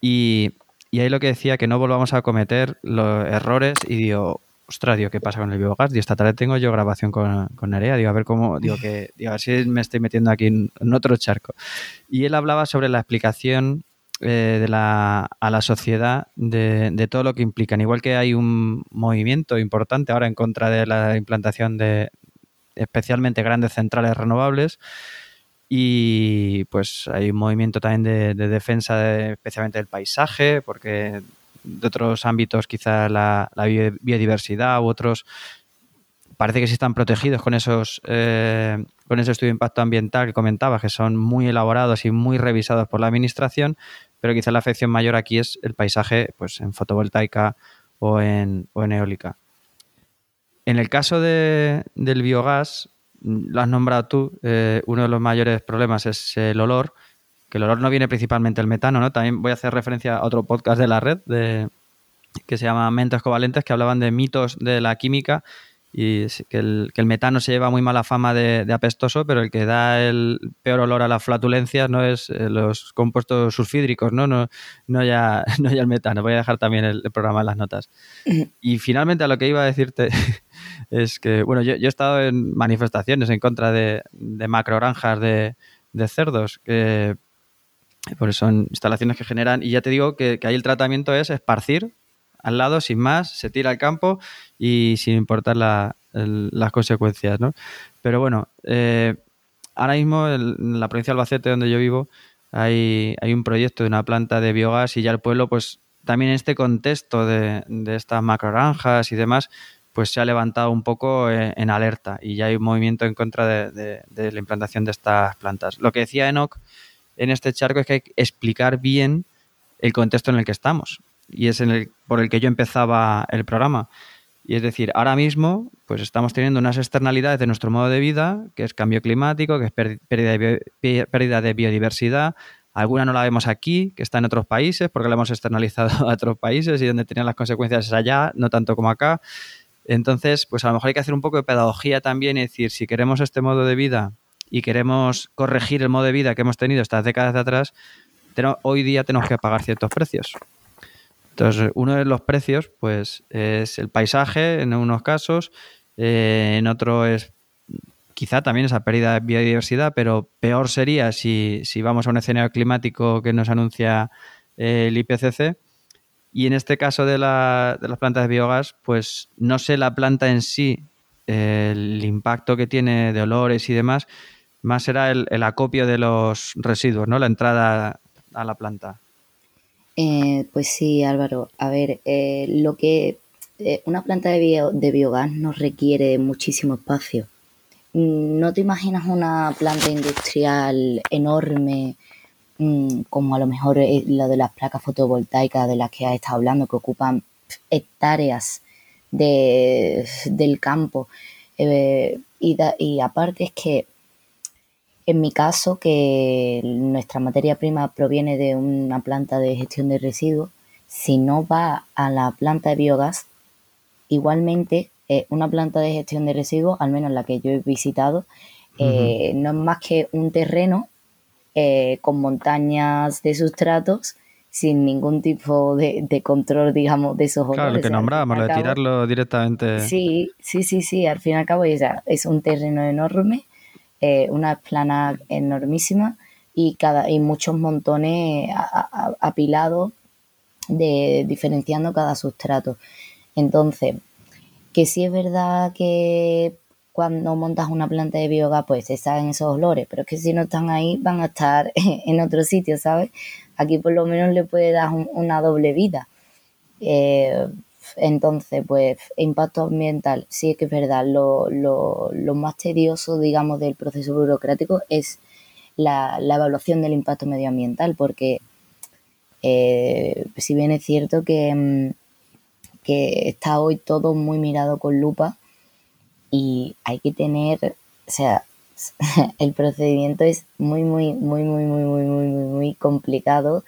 Y, y ahí lo que decía, que no volvamos a cometer los errores y digo, ostras, digo, ¿qué pasa con el biogás? Esta tarde tengo yo grabación con, con Nerea, digo, a ver cómo, digo, que, digo, a ver si me estoy metiendo aquí en, otro charco. Y él hablaba sobre la explicación eh, de la, a la sociedad de, de, todo lo que implican. Igual que hay un movimiento importante ahora en contra de la implantación de especialmente grandes centrales renovables, y pues hay un movimiento también de, defensa especialmente del paisaje, porque de otros ámbitos quizá la, biodiversidad u otros parece que sí están protegidos con esos eh, con ese estudio de impacto ambiental que comentaba, que son muy elaborados y muy revisados por la administración, pero quizá la afección mayor aquí es el paisaje pues en fotovoltaica o en, o en eólica. En el caso de, del biogás, lo has nombrado tú, eh, uno de los mayores problemas es el olor, que el olor no viene principalmente del metano, ¿no? También voy a hacer referencia a otro podcast de la red de, que se llama Mentes Covalentes, que hablaban de mitos de la química y que el, que el metano se lleva muy mala fama de, apestoso, pero el que da el peor olor a las flatulencias no es eh, los compuestos sulfídricos, ¿no? No, no, ya, no ya el metano. Voy a dejar también el, programa en las notas. Y finalmente a lo que iba a decirte es que, bueno, yo, he estado en manifestaciones en contra de, de macrogranjas de, de cerdos, que por eso son instalaciones que generan, y ya te digo que, que ahí el tratamiento es esparcir al lado, sin más, se tira al campo y sin importar las consecuencias, ¿no? Pero bueno, eh, ahora mismo en la provincia de Albacete, donde yo vivo, hay, hay un proyecto de una planta de biogás y ya el pueblo, pues también en este contexto de, de estas macroranjas y demás, pues se ha levantado un poco eh, en, alerta y ya hay un movimiento en contra de, de, la implantación de estas plantas. Lo que decía Enoch en este charco es que hay que explicar bien el contexto en el que estamos y es en el, por el que yo empezaba el programa. Y es decir, ahora mismo pues estamos teniendo unas externalidades de nuestro modo de vida, que es cambio climático, que es pérdida de, biodiversidad. Alguna no la vemos aquí, que está en otros países, porque la hemos externalizado a otros países y donde tenían las consecuencias es allá, no tanto como acá. Entonces, pues a lo mejor hay que hacer un poco de pedagogía también y decir, si queremos este modo de vida y queremos corregir el modo de vida que hemos tenido estas décadas de atrás, hoy día tenemos que pagar ciertos precios. Entonces, uno de los precios, pues, es el paisaje en unos casos, eh, en otro es quizá también esa pérdida de biodiversidad, pero peor sería si, vamos a un escenario climático que nos anuncia eh, el IPCC. Y en este caso de, la, de las plantas de biogás, pues no sé la planta en sí, el impacto que tiene de olores y demás, más será el, el acopio de los residuos, ¿no? La entrada a la planta. Eh, pues sí, Álvaro. A ver, eh, lo que eh, una planta de, de biogás nos requiere muchísimo espacio. Mm, no te imaginas una planta industrial enorme, mm, como a lo mejor la de las placas fotovoltaicas de las que has estado hablando, que ocupan hectáreas de, del campo. y, y aparte es que en mi caso, que nuestra materia prima proviene de una planta de gestión de residuos, si no va a la planta de biogás, igualmente eh, una planta de gestión de residuos, al menos la que yo he visitado, eh, no es más que un terreno eh, con montañas de sustratos sin ningún tipo de, control, digamos, de esos Claro, lo que nombrábamos, lo de tirarlo directamente. Sí, sí, sí, sí, al fin y al cabo es un terreno enorme eh, una plana enormísima y, cada, y muchos montones apilados de, diferenciando cada sustrato. Entonces, que sí es verdad que cuando montas una planta de biogás, pues están esos olores, pero es que si no están ahí, van a estar en otro sitio, ¿sabes? Aquí por lo menos le puede dar una doble vida. Eh, entonces, pues, impacto ambiental, sí es que es verdad, lo, lo, lo más tedioso, digamos, del proceso burocrático es la, la evaluación del impacto medioambiental, porque eh, si bien es cierto que, mm, que está hoy todo muy mirado con lupa y hay que tener, o sea, el procedimiento es muy, muy, muy, muy, muy, muy, muy, muy complicado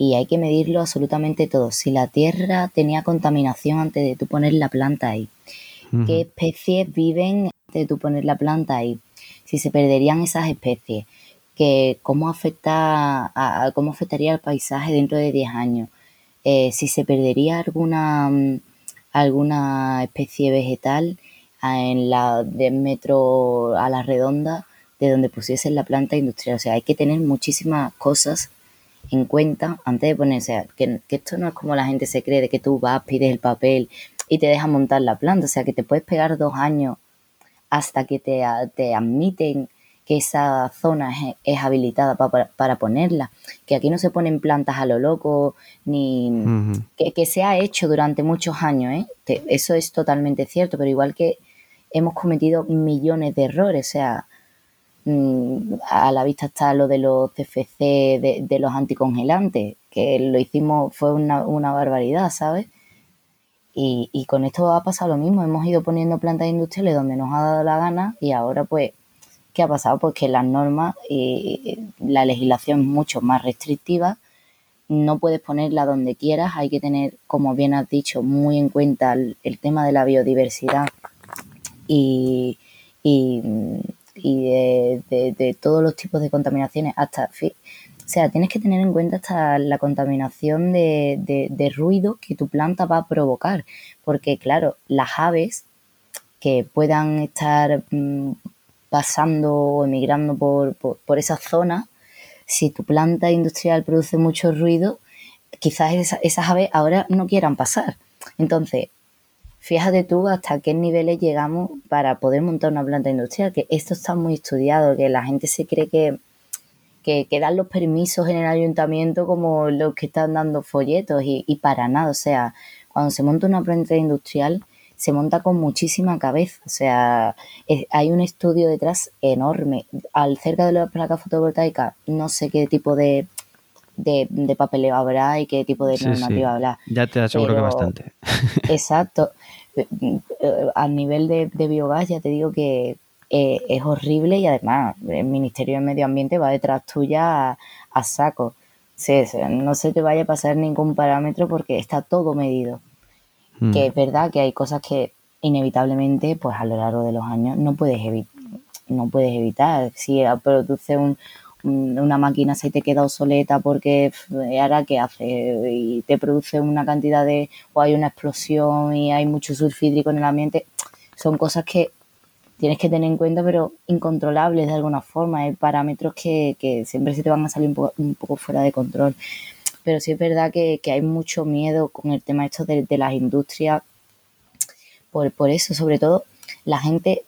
y hay que medirlo absolutamente todo. Si la tierra tenía contaminación antes de tú poner la planta ahí, qué especies viven antes de tú poner la planta ahí, si se perderían esas especies, que cómo afecta a, cómo afectaría el paisaje dentro de 10 años, eh, si se perdería alguna alguna especie vegetal en la de metro a la redonda de donde pusiesen la planta industrial. O sea, hay que tener muchísimas cosas en cuenta antes de ponerse, que, que esto no es como la gente se cree, de que tú vas, pides el papel y te dejan montar la planta. O sea, que te puedes pegar dos años hasta que te, te admiten que esa zona es, habilitada para, ponerla, que aquí no se ponen plantas a lo loco, ni que, que, se ha hecho durante muchos años, ¿eh? eso es totalmente cierto, pero igual que hemos cometido millones de errores, o sea, a la vista está lo de los CFC, de, los anticongelantes, que lo hicimos, fue una, barbaridad, ¿sabes? Y, y, con esto ha pasado lo mismo, hemos ido poniendo plantas industriales donde nos ha dado la gana y ahora pues, ¿qué ha pasado? Pues que las normas y la legislación es mucho más restrictiva, no puedes ponerla donde quieras, hay que tener, como bien has dicho, muy en cuenta el tema de la biodiversidad y, de, todos los tipos de contaminaciones, hasta, o sea, tienes que tener en cuenta hasta la contaminación de, ruido que tu planta va a provocar, porque claro, las aves que puedan estar mm, pasando o emigrando por, por, esas zonas, si tu planta industrial produce mucho ruido, quizás esas aves ahora no quieran pasar. Entonces, Fíjate tú hasta qué niveles llegamos para poder montar una planta industrial, que esto está muy estudiado, que la gente se cree que, que, dan los permisos en el ayuntamiento como los que están dando folletos y, para nada. O sea, cuando se monta una planta industrial, se monta con muchísima cabeza. O sea, hay un estudio detrás enorme. Al cerca de las placas fotovoltaicas, no sé qué tipo de, de, papeleo habrá y qué tipo de normativa habrá. Ya te aseguro que bastante. Exacto. A nivel de, biogás ya te digo que eh, es horrible y además el Ministerio de Medio Ambiente va detrás tuya a, saco. no se te vaya a pasar ningún parámetro porque está todo medido. Mm. Que es verdad que hay cosas que inevitablemente, pues a lo largo de los años no puedes evitar. No puedes evitar. Si produce un, una máquina se te queda obsoleta porque ahora qué hace y te produce una cantidad de o hay una explosión y hay mucho sulfídrico en el ambiente. Son cosas que tienes que tener en cuenta pero incontrolables de alguna forma. Hay parámetros que, siempre se te van a salir un poco, fuera de control. Pero sí es verdad que, hay mucho miedo con el tema esto de, las industrias por, por eso sobre todo la gente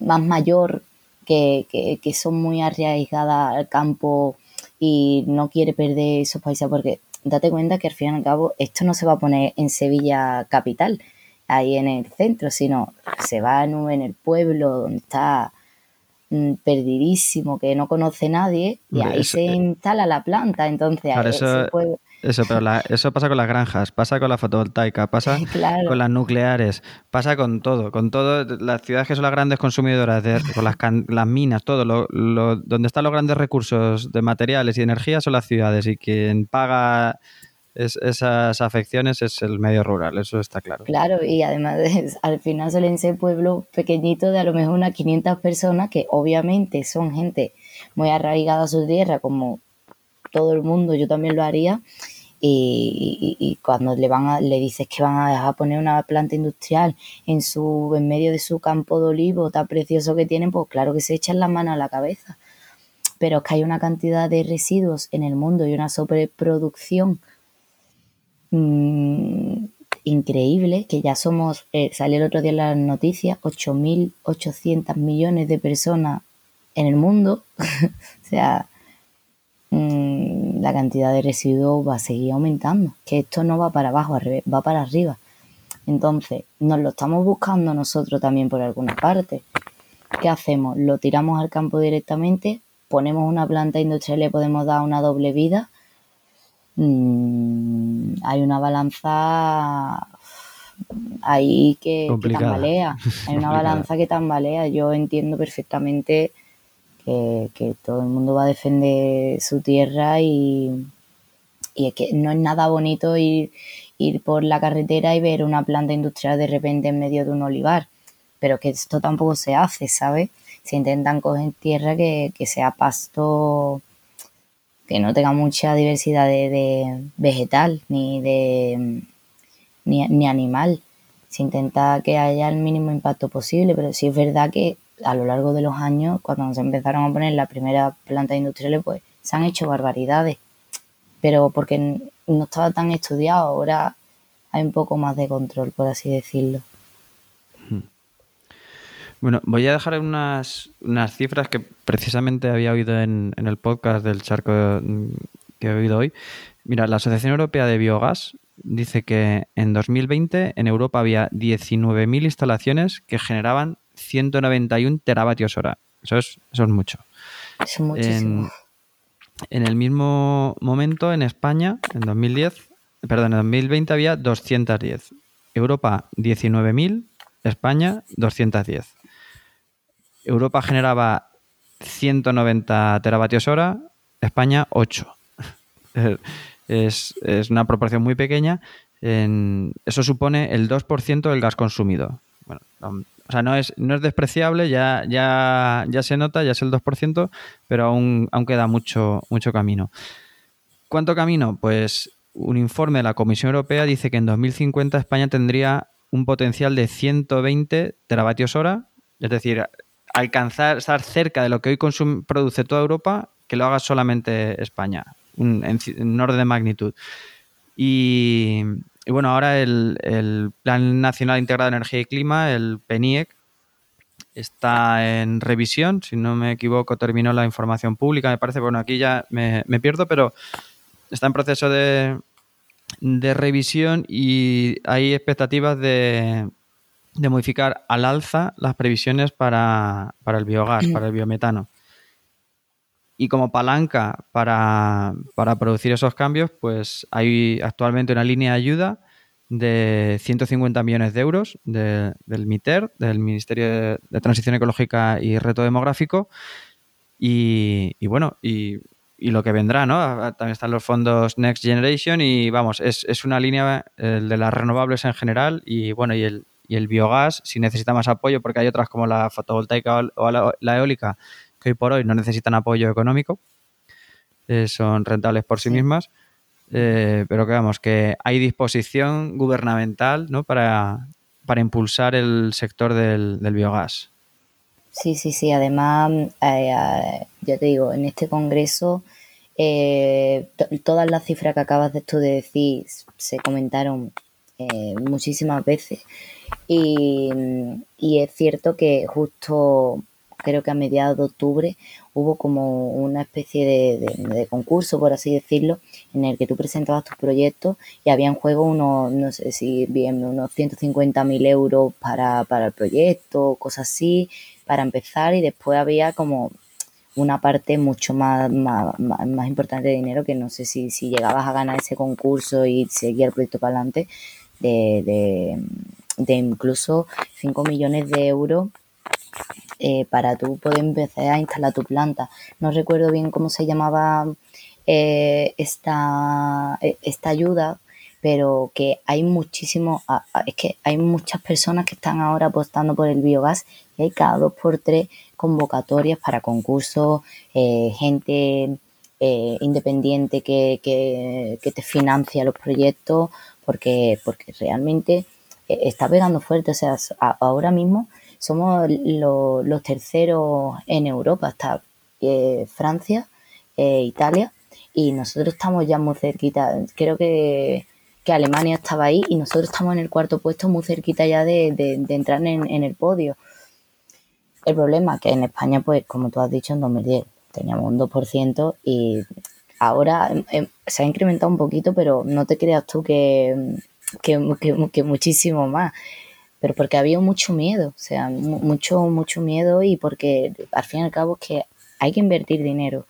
más mayor que, que, son muy arriesgadas al campo y no quiere perder esos países porque date cuenta que al fin y al cabo esto no se va a poner en Sevilla capital, ahí en el centro, sino se va en, en el pueblo donde está mm, perdidísimo, que no conoce nadie, y ahí se eh, instala la planta. Entonces, ese pueblo, eso, pero eso pasa con las granjas, pasa con la fotovoltaica, pasa con las nucleares, pasa con todo, con todo. Las ciudades que son las grandes consumidoras, de, con las, las minas, todo, lo, donde están los grandes recursos de materiales y energía son las ciudades y quien paga esas afecciones es el medio rural, eso está claro. Claro, y además al final suelen ser pueblos pequeñitos de a lo mejor unas 500 personas que obviamente son gente muy arraigada a su tierra, como todo el mundo, yo también lo haría, y, cuando le van a, le dices que van a dejar poner una planta industrial en su en medio de su campo de olivo tan precioso que tienen, pues claro que se echan las manos a la cabeza. Pero es que hay una cantidad de residuos en el mundo y una sobreproducción mm, increíble, que ya somos, eh, salió el otro día en las noticias, 8.800 millones de personas en el mundo. o sea, Mm, la cantidad de residuos va a seguir aumentando, que esto no va para abajo, va para arriba. Entonces, nos lo estamos buscando nosotros también por alguna parte. ¿Qué hacemos? Lo tiramos al campo directamente, ponemos una planta industrial y le podemos dar una doble vida. Mm, hay una balanza ahí que, tambalea, hay una balanza que tambalea. Yo entiendo perfectamente que, todo el mundo va a defender su tierra y, y es que no es nada bonito ir, ir por la carretera y ver una planta industrial de repente en medio de un olivar, pero que esto tampoco se hace, ¿sabes? Se intentan coger tierra que, sea pasto que no tenga mucha diversidad de, vegetal ni de ni, ni, animal. Se intenta que haya el mínimo impacto posible, pero sí es verdad que a lo largo de los años, cuando se empezaron a poner las primeras plantas industriales, pues se han hecho barbaridades pero porque no estaba tan estudiado, ahora hay un poco más de control, por así decirlo. Hmm. Bueno, voy a dejar unas, unas cifras que precisamente había oído en, el podcast del charco mm, que he oído hoy. Mira, la Asociación Europea de Biogás dice que en 2020 en Europa había 19.000 instalaciones que generaban 191 teravatios hora. Eso es, eso es mucho. Es muchísimo. En el mismo momento, en España, en 2010, perdón, en 2020 había 210. Europa 19.000, España 210. Europa generaba 190 teravatios hora, España 8. Es, una proporción muy pequeña. eso supone el 2% del gas consumido. Bueno, o sea, no es, no es despreciable, ya, ya, ya se nota, ya es el 2%, pero aún, aún queda mucho, mucho camino. ¿Cuánto camino? Pues un informe de la Comisión Europea dice que en 2050 España tendría un potencial de 120 teravatios hora, es decir, alcanzar, estar cerca de lo que hoy produce toda Europa, que lo haga solamente España, en, en orden de magnitud. Y, y bueno, ahora el, Plan Nacional Integrado de Energía y Clima, el PENIEC, está en revisión. Si no me equivoco, terminó la información pública, me parece. Bueno, aquí ya me, pierdo, pero está en proceso de, revisión y hay expectativas de, modificar al alza las previsiones para, para el biogás, para el biometano. Y como palanca para, producir esos cambios, pues hay actualmente una línea de ayuda de 150 millones de euros del MITER, del Ministerio de Transición Ecológica y Reto Demográfico. Y, bueno, y, lo que vendrá, ¿no? También están los fondos Next Generation y vamos, es, una línea de las renovables en general y bueno, y el, y el biogás, si necesita más apoyo, porque hay otras como la fotovoltaica o la eólica que hoy por hoy no necesitan apoyo económico, eh, son rentables por sí, mismas, eh, pero que vamos, que hay disposición gubernamental ¿no? para, para impulsar el sector del, biogás. Sí, sí, sí. Además, eh, ya te digo, en este congreso todas las cifras que acabas de tú de decir se comentaron muchísimas veces y, y, es cierto que justo creo que a mediados de octubre hubo como una especie de, concurso, por así decirlo, en el que tú presentabas tus proyectos y había en juego unos, no sé si bien, unos 150.000 euros para, el proyecto, cosas así, para empezar y después había como una parte mucho más, más, importante de dinero que no sé si, si llegabas a ganar ese concurso y seguir el proyecto para adelante, de, de, de incluso 5 millones de euros eh, para tú poder empezar a instalar tu planta. No recuerdo bien cómo se llamaba eh, esta, eh, esta ayuda, pero que hay muchísimo, es que hay muchas personas que están ahora apostando por el biogás y hay cada dos por tres convocatorias para concursos, gente independiente que, que, te financia los proyectos, porque, porque realmente está pegando fuerte. O sea, ahora mismo somos los terceros en Europa, está eh, Francia, eh, Italia, y nosotros estamos ya muy cerquita. Creo que, Alemania estaba ahí y nosotros estamos en el cuarto puesto muy cerquita ya de, entrar en, el podio. El problema es que en España, pues como tú has dicho, en 2010 teníamos un 2% y ahora em, se ha incrementado un poquito, pero no te creas tú que, que muchísimo más pero porque había mucho miedo, o sea, mucho, mucho miedo y porque al fin y al cabo es que hay que invertir dinero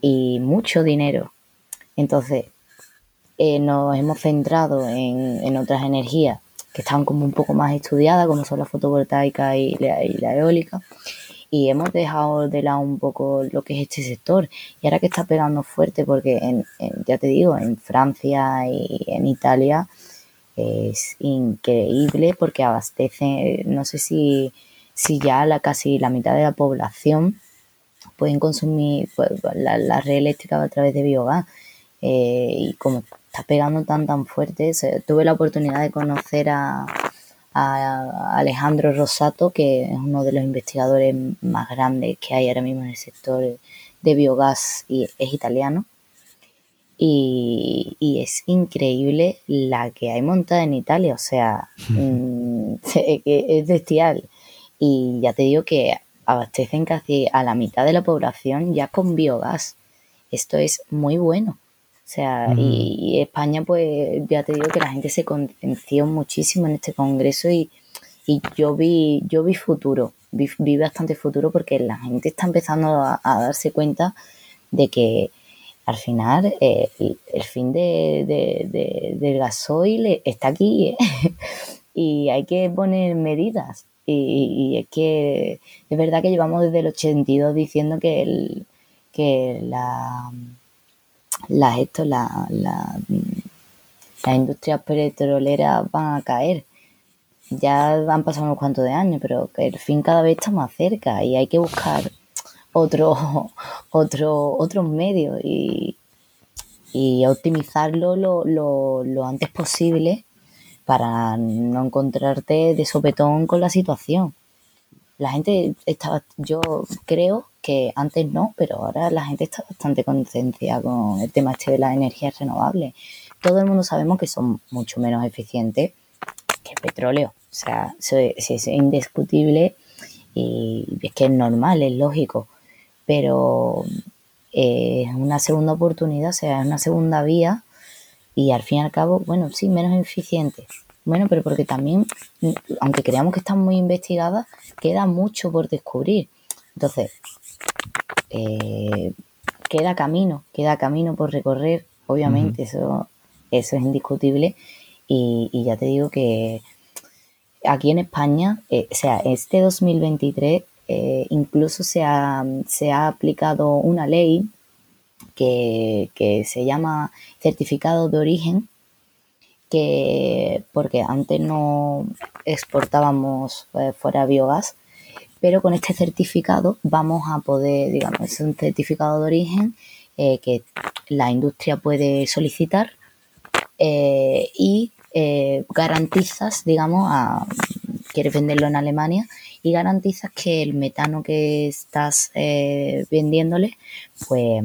y mucho dinero. Entonces, eh, nos hemos centrado en, otras energías que están como un poco más estudiadas, como son la fotovoltaica y la, eólica. Y hemos dejado de lado un poco lo que es este sector. Y ahora que está pegando fuerte, porque en, ya te digo, en Francia y en Italia es increíble porque abastece, no sé si, si ya la, casi la mitad de la población pueden consumir pues, la, red eléctrica a través de biogás. Eh, y como está pegando tan tan fuerte, tuve la oportunidad de conocer a, Alejandro Rosato, que es uno de los investigadores más grandes que hay ahora mismo en el sector de biogás y es italiano. Y, es increíble la que hay montada en Italia, o sea, mm, es bestial. Y ya te digo que abastecen casi a la mitad de la población ya con biogás. Esto es muy bueno. O sea, y, España, pues ya te digo que la gente se conciencia muchísimo en este congreso y, yo vi, yo vi futuro, vi, bastante futuro porque la gente está empezando a, darse cuenta de que al final eh, el, fin de, del gasoil está aquí ¿eh? y hay que poner medidas. Y, es que es verdad que llevamos desde el 82 diciendo que, el, que la, la, esto, la, la, las industrias petroleras van a caer. Ya han pasado unos cuantos de años, pero que el fin cada vez está más cerca y hay que buscar otro, otro, otros medios y, y optimizarlo lo, lo, lo antes posible para no encontrarte de sopetón con la situación. La gente está, yo creo que antes no, pero ahora la gente está bastante conciencia con el tema este de las energías renovables. Todo el mundo sabemos que son mucho menos eficientes que el petróleo. O sea, es, indiscutible y es que es normal, es lógico. Pero eh, es una segunda oportunidad, o sea, es una segunda vía y al fin y al cabo, bueno, sí, menos eficientes. Bueno, pero porque también, aunque creamos que están muy investigadas, queda mucho por descubrir. Entonces, eh, queda camino, queda camino por recorrer, obviamente, eso, eso es indiscutible. Y, ya te digo que aquí en España, eh, o sea, este 2023 eh, incluso se ha, se ha aplicado una ley que, se llama certificado de origen, que porque antes no exportábamos eh, fuera biogás, pero con este certificado vamos a poder, digamos, es un certificado de origen eh, que la industria puede solicitar y garantizas, digamos, a, quieres venderlo en Alemania y garantizas que el metano que estás vendiéndole, pues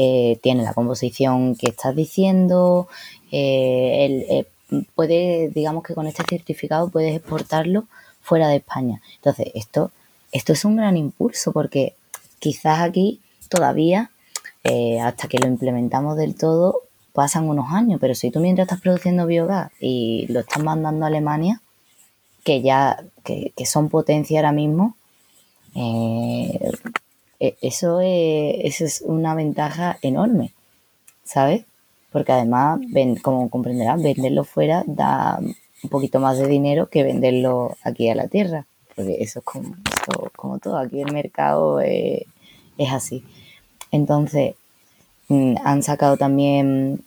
eh, tiene la composición que estás diciendo, eh, eh, puede, digamos que con este certificado puedes exportarlo fuera de España. Entonces, esto, esto es un gran impulso porque quizás aquí todavía, hasta que lo implementamos del todo, pasan unos años, pero si tú mientras estás produciendo biogás y lo estás mandando a Alemania, que ya que, que son potencia ahora mismo, eh, e, eso es, es una ventaja enorme, ¿sabes? Porque además, como comprenderás, venderlo fuera da un poquito más de dinero que venderlo aquí a la tierra, porque eso es como, como todo, aquí el mercado es, así. Entonces, mm, han sacado también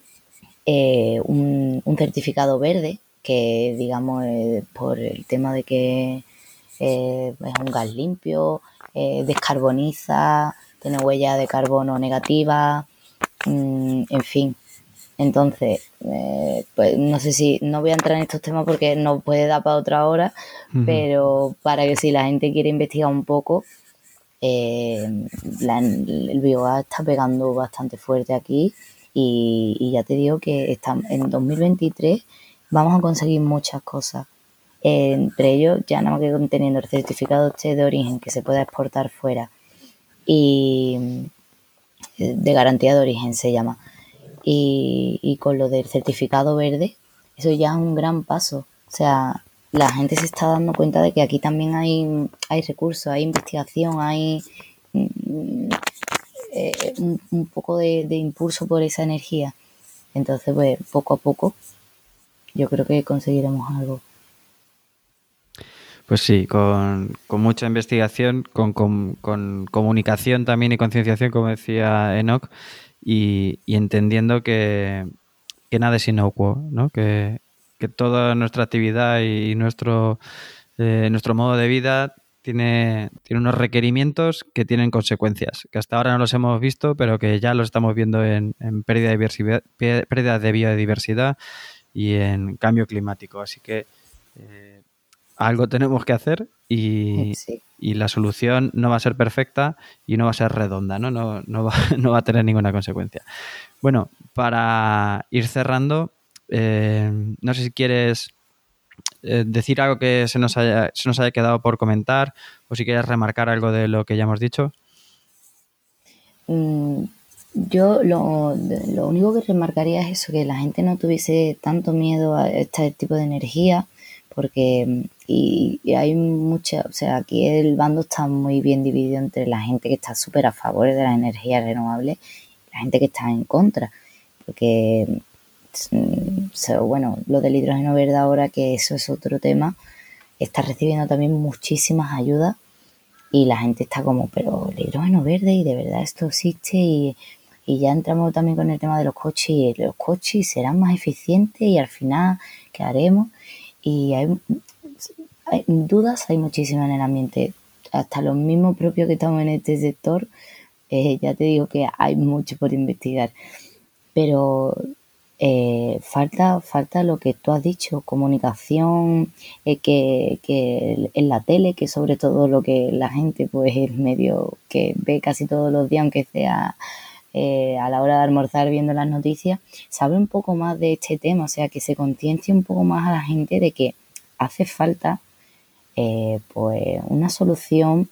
eh, un, certificado verde, que digamos por el tema de que eh, es un gas limpio, eh, descarboniza, tiene huella de carbono negativa, mm, en fin. Entonces, eh, pues no sé si, no voy a entrar en estos temas porque no puede dar para otra hora, pero para que si la gente quiere investigar un poco, eh, el biogás está pegando bastante fuerte aquí y, y ya te digo que está, en 2023 vamos a conseguir muchas cosas. Entre ellos ya nada más que conteniendo el certificado este de origen que se pueda exportar fuera y de garantía de origen se llama. Y, con lo del certificado verde eso ya es un gran paso. O sea la gente se está dando cuenta de que aquí también hay, hay recursos hay investigación hay mm, eh, un, poco de, de impulso por esa energía. Entonces pues poco a poco yo creo que conseguiremos algo Pues sí, con, mucha investigación, con, comunicación también y concienciación, como decía Enoch, y, entendiendo que, nada es inocuo, ¿no? que, toda nuestra actividad y nuestro, eh, nuestro modo de vida tiene, tiene unos requerimientos que tienen consecuencias, que hasta ahora no los hemos visto, pero que ya los estamos viendo en, pérdida, de pérdida de biodiversidad y en cambio climático. Así que eh, algo tenemos que hacer y, la solución no va a ser perfecta y no va a ser redonda, ¿no? No, no, va, no va a tener ninguna consecuencia. Bueno, para ir cerrando, eh, no sé si quieres eh, decir algo que se nos, haya, se nos haya quedado por comentar o si quieres remarcar algo de lo que ya hemos dicho. Mm, yo lo, lo, único que remarcaría es eso, que la gente no tuviese tanto miedo a este tipo de energía, porque y, hay mucha, o sea, aquí el bando está muy bien dividido entre la gente que está súper a favor de las energías renovables y la gente que está en contra, porque mm, bueno, lo del hidrógeno verde ahora, que eso es otro tema, está recibiendo también muchísimas ayudas y la gente está como, pero el hidrógeno verde y de verdad esto existe y, y ya entramos también con el tema de los coches y los coches serán más eficientes y al final, ¿qué haremos? y hay, dudas, hay muchísimas en el ambiente. Hasta los mismos propios que estamos en este sector, eh, ya te digo que hay mucho por investigar. Pero eh, falta, falta lo que tú has dicho, comunicación, eh, que, que, en la tele, que sobre todo lo que la gente, pues medio que ve casi todos los días, aunque sea eh, a la hora de almorzar viendo las noticias, sabe un poco más de este tema, o sea, que se conciencie un poco más a la gente de que hace falta eh, pues una solución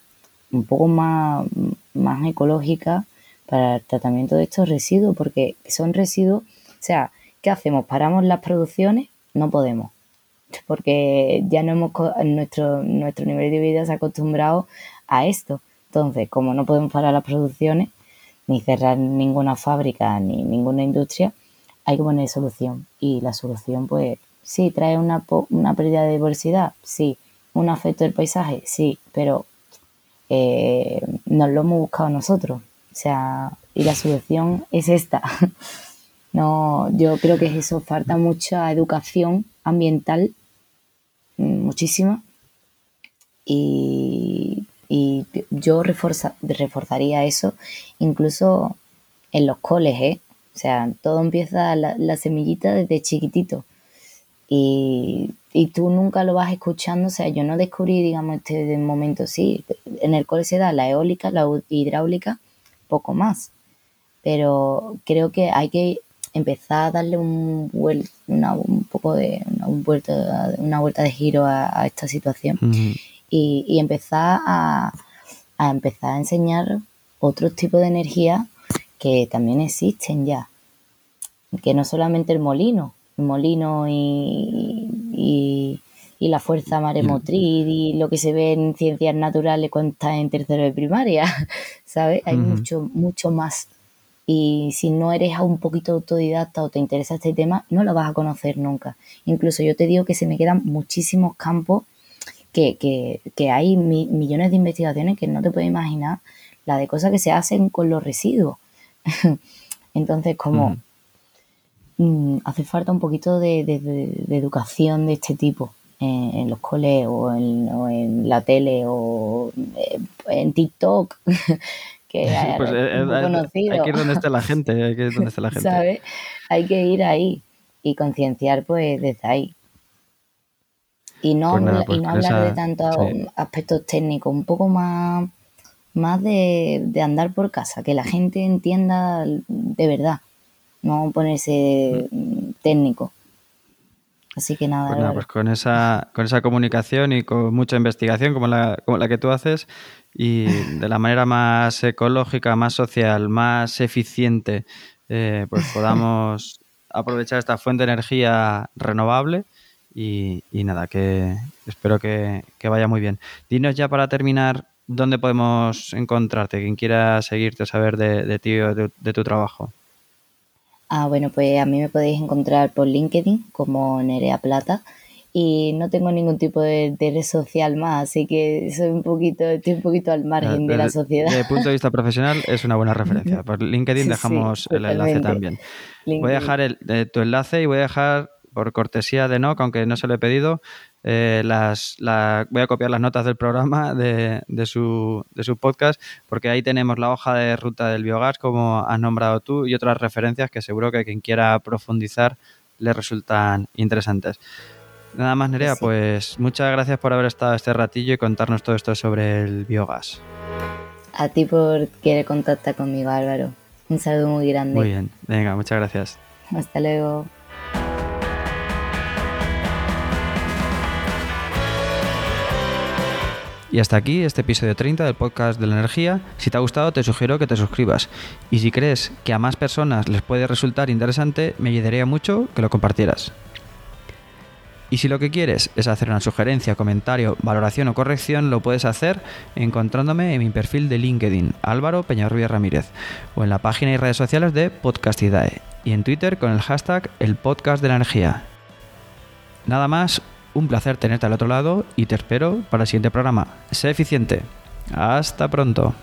un poco más, más ecológica para el tratamiento de estos residuos, porque son residuos, o sea, ¿qué hacemos? ¿Paramos las producciones? No podemos, porque ya no hemos, nuestro, nuestro nivel de vida se ha acostumbrado a esto. Entonces, como no podemos parar las producciones, ni cerrar ninguna fábrica ni ninguna industria, hay que poner solución. Y la solución, pues, sí, trae una, una pérdida de diversidad, sí, un afecto del paisaje, sí, pero eh, nos lo hemos buscado nosotros. O sea, y la solución es esta. No, yo creo que es eso, falta mucha educación ambiental, mm, muchísima, y, y yo reforzaría eso incluso en los coles, ¿eh? O sea, todo empieza la, semillita desde chiquitito. Y, tú nunca lo vas escuchando, o sea, yo no descubrí, digamos, este momento, sí, en el cole se da la eólica, la hidráulica, poco más. Pero creo que hay que empezar a darle un, un poco de una vuelta, una vuelta de giro a, esta situación y, empezar a, empezar a enseñar otros tipos de energía que también existen ya. Que no solamente el molino, el molino y, la fuerza maremotriz y lo que se ve en ciencias naturales cuando estás en tercero de primaria, ¿sabes? Hay mucho, mucho más. Y si no eres un poquito autodidacta o te interesa este tema, no lo vas a conocer nunca. Incluso yo te digo que se me quedan muchísimos campos que, que, hay millones de investigaciones que no te puedes imaginar la de cosas que se hacen con los residuos. Entonces, como mm, hace falta un poquito de, educación de este tipo en, los coles o en, la tele o eh, en TikTok. que pues, eh, eh, Hay que ir donde esté la gente, hay que ir donde esté la gente. Hay que ir ahí y concienciar pues desde ahí. Y no, pues pues hablar de tantos aspectos técnicos, un poco más, más de, andar por casa, que la gente entienda de verdad, no ponerse mm. técnico. Así que nada. Pues, pues con esa, con esa comunicación y con mucha investigación como la, como la que tú haces y de la manera más ecológica, más social, más eficiente, eh, pues podamos aprovechar esta fuente de energía renovable y, nada, que espero que, vaya muy bien. Dinos ya para terminar dónde podemos encontrarte, quien quiera seguirte, saber de, ti o de, tu trabajo. Ah, bueno, pues a mí me podéis encontrar por LinkedIn como Nerea Plata y no tengo ningún tipo de, red social más, así que soy un poquito, estoy un poquito al margen de la sociedad. Desde el punto de vista profesional es una buena referencia. Por LinkedIn dejamos el enlace también. Voy a dejar el, eh, tu enlace y voy a dejar, por cortesía de NOC, aunque no se lo he pedido, eh, las, voy a copiar las notas del programa de, de, su, de su podcast, porque ahí tenemos la hoja de ruta del biogás, como has nombrado tú, y otras referencias que seguro que quien quiera profundizar le resultan interesantes. Nada más, Nerea, pues muchas gracias por haber estado este ratillo y contarnos todo esto sobre el biogás. A ti por querer contactar conmigo, Álvaro. Un saludo muy grande. Muy bien, venga, muchas gracias. Hasta luego. Y hasta aquí este episodio 30 del podcast de la energía. Si te ha gustado, te sugiero que te suscribas. Y si crees que a más personas les puede resultar interesante, me ayudaría mucho que lo compartieras. Y si lo que quieres es hacer una sugerencia, comentario, valoración o corrección, lo puedes hacer encontrándome en mi perfil de LinkedIn, Álvaro Peñarrubia Ramírez, o en la página y redes sociales de Podcastidae, y en Twitter con el hashtag El Podcast de la Energía. Nada más, un placer tenerte al otro lado y te espero para el siguiente programa. Sé eficiente. Hasta pronto.